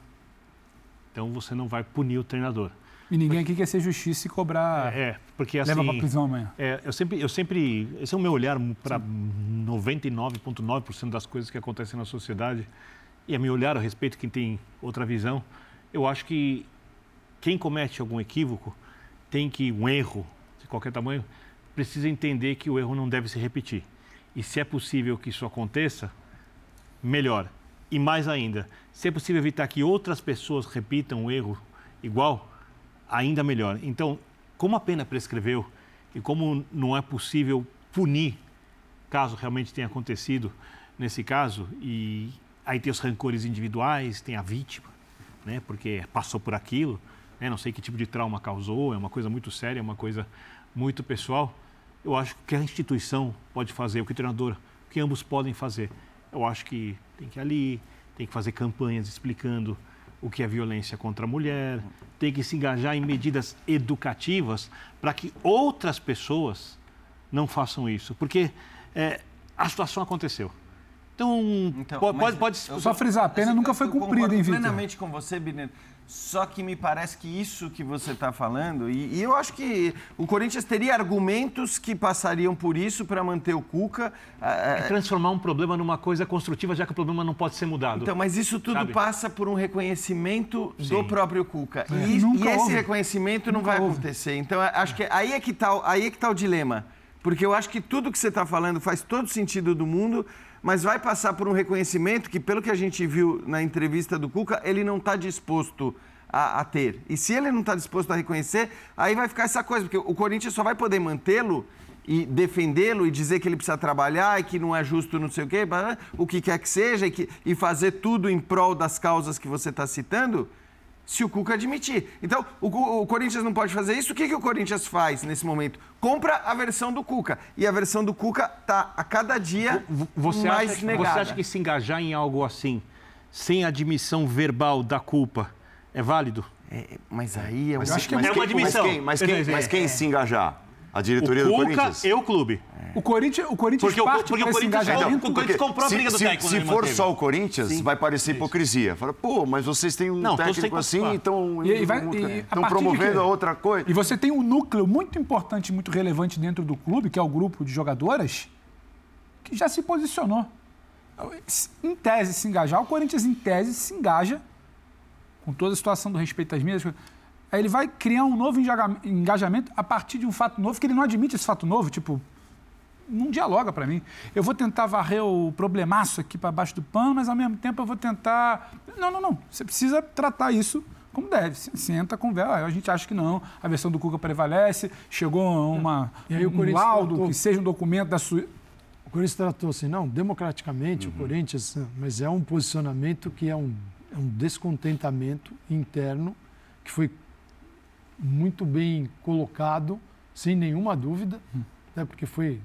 Então você não vai punir o treinador. E ninguém aqui quer ser justiça e cobrar. É, é porque assim. Leva para prisão amanhã. É, eu sempre, eu sempre. Esse é o meu olhar para 99,9% das coisas que acontecem na sociedade e a me olhar a respeito, quem tem outra visão, eu acho que quem comete algum equívoco tem que, um erro de qualquer tamanho, precisa entender que o erro não deve se repetir. E se é possível que isso aconteça, melhor. E mais ainda, se é possível evitar que outras pessoas repitam o erro igual, ainda melhor. Então, como a pena prescreveu e como não é possível punir caso realmente tenha acontecido nesse caso, e Aí tem os rancores individuais, tem a vítima, né? Porque passou por aquilo, né? Não sei que tipo de trauma causou, é uma coisa muito séria, é uma coisa muito pessoal. Eu acho que a instituição pode fazer, o que o treinador, o que ambos podem fazer. Eu acho que tem que ir ali, tem que fazer campanhas explicando o que é violência contra a mulher, tem que se engajar em medidas educativas para que outras pessoas não façam isso, porque é, a situação aconteceu. Então, então pode, pode, Só frisar, a pena assim, nunca foi cumprida, hein, Vitor? plenamente com você, Bineiro. Só que me parece que isso que você está falando, e, e, eu acho que o Corinthians teria argumentos que passariam por isso para manter o Cuca. É transformar um problema numa coisa construtiva, já que o problema não pode ser mudado. Então, mas isso tudo sabe? passa por um reconhecimento Sim. do próprio Cuca. É. E, e, esse reconhecimento não vai houve. acontecer. Então, acho que aí é que está é tá o dilema. Porque eu acho que tudo que você está falando faz todo sentido do mundo, mas vai passar por um reconhecimento que, pelo que a gente viu na entrevista do Cuca, ele não está disposto a, a, ter. E se ele não está disposto a reconhecer, aí vai ficar essa coisa, porque o Corinthians só vai poder mantê-lo e defendê-lo e dizer que ele precisa trabalhar e que não é justo não sei o quê, o que quer que seja, e, que, e fazer tudo em prol das causas que você está citando, se o Cuca admitir. Então, o, o, Corinthians não pode fazer isso. O que, que o Corinthians faz nesse momento? Compra a versão do Cuca. E a versão do Cuca está a cada dia você mais acha, negada. Você acha que se engajar em algo assim, sem admissão verbal da culpa, é válido? É, mas aí é, mas, acho que é, uma admissão. Mas quem, mas quem, mas quem se engajar? A diretoria o do Corinthians? e o clube. O Corinthians, o Corinthians porque parte porque o Corinthians, engajamento. o Corinthians comprou a briga do técnico. Se, se for só o Corinthians, Sim. vai parecer hipocrisia. Fala, pô, mas vocês têm um não, técnico assim, então estão promovendo a outra coisa. E você tem um núcleo muito importante, muito relevante dentro do clube, que é o grupo de jogadoras, que já se posicionou. Em tese, se engajar, o Corinthians, em tese, se engaja com toda a situação do respeito às minhas Aí ele vai criar um novo engajamento a partir de um fato novo, que ele não admite esse fato novo, tipo, não dialoga para mim. Eu vou tentar varrer o problemaço aqui para baixo do pano, mas ao mesmo tempo eu vou tentar. Não, não, não. Você precisa tratar isso como deve. Senta, conversa. A gente acha que não. A versão do Cuca prevalece. Chegou uma, E aí o um laudo, tratou- que seja um documento da sua. O Corinthians tratou assim, não, democraticamente Uhum. o Corinthians, mas é um posicionamento que é um, é um descontentamento interno que foi muito bem colocado, sem nenhuma dúvida, Hum. né, porque foi,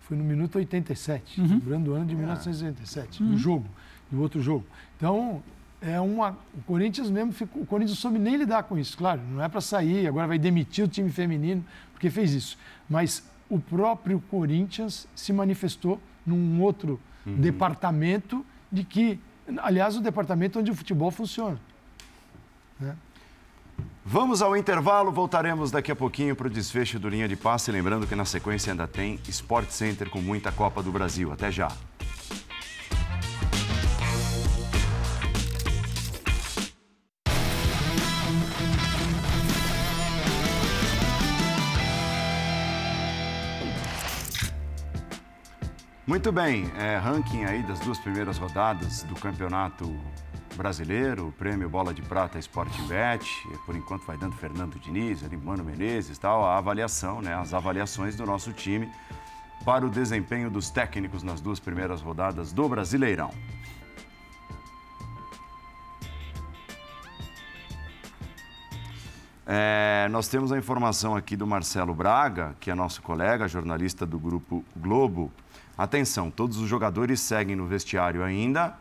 foi no minuto 87, Uhum. lembrando o ano de Ah. 1987, no jogo, no outro jogo. Então, é uma, o Corinthians mesmo ficou, o Corinthians não soube nem lidar com isso, claro, não é para sair, agora vai demitir o time feminino porque fez isso, mas o próprio Corinthians se manifestou num outro departamento de que, aliás, o departamento onde o futebol funciona. né? Vamos ao intervalo, voltaremos daqui a pouquinho para o desfecho do Linha de Passe. Lembrando que na sequência ainda tem Sport Center com muita Copa do Brasil. Até já. Muito bem, é, ranking aí das duas primeiras rodadas do Campeonato Brasileiro, o prêmio Bola de Prata Sporting Bet, por enquanto vai dando Fernando Diniz, ali Mano Menezes tal, a avaliação, né, as avaliações do nosso time para o desempenho dos técnicos nas duas primeiras rodadas do Brasileirão. É, nós temos a informação aqui do Marcelo Braga, que é nosso colega, jornalista do Grupo Globo. Atenção, todos os jogadores seguem no vestiário ainda,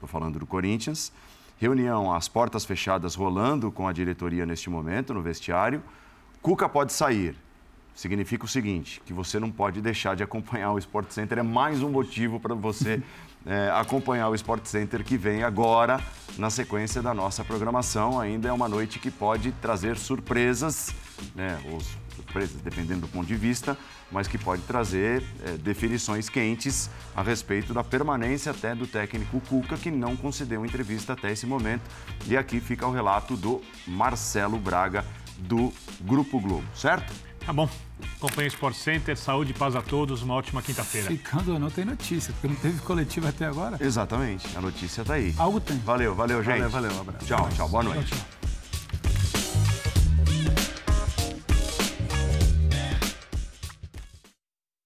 estou falando do Corinthians. Reunião às portas fechadas rolando com a diretoria neste momento, no vestiário. Cuca pode sair. Significa o seguinte, que você não pode deixar de acompanhar o Sport Center. É mais um motivo para você é, acompanhar o Sport Center que vem agora na sequência da nossa programação. Ainda é uma noite que pode trazer surpresas, né, ou surpresas, dependendo do ponto de vista, mas que pode trazer é, definições quentes a respeito da permanência até do técnico Cuca, que não concedeu entrevista até esse momento. E aqui fica o relato do Marcelo Braga, do Grupo Globo, certo? Tá bom. Acompanhe o Sport Center. Saúde e paz a todos. Uma ótima quinta-feira. Ficando ou não, tem notícia, porque não teve coletiva até agora. Exatamente, a notícia tá aí. Algo tem. Valeu, valeu, gente. Valeu, valeu, um abraço. Tchau, tchau, boa noite. Tchau, tchau.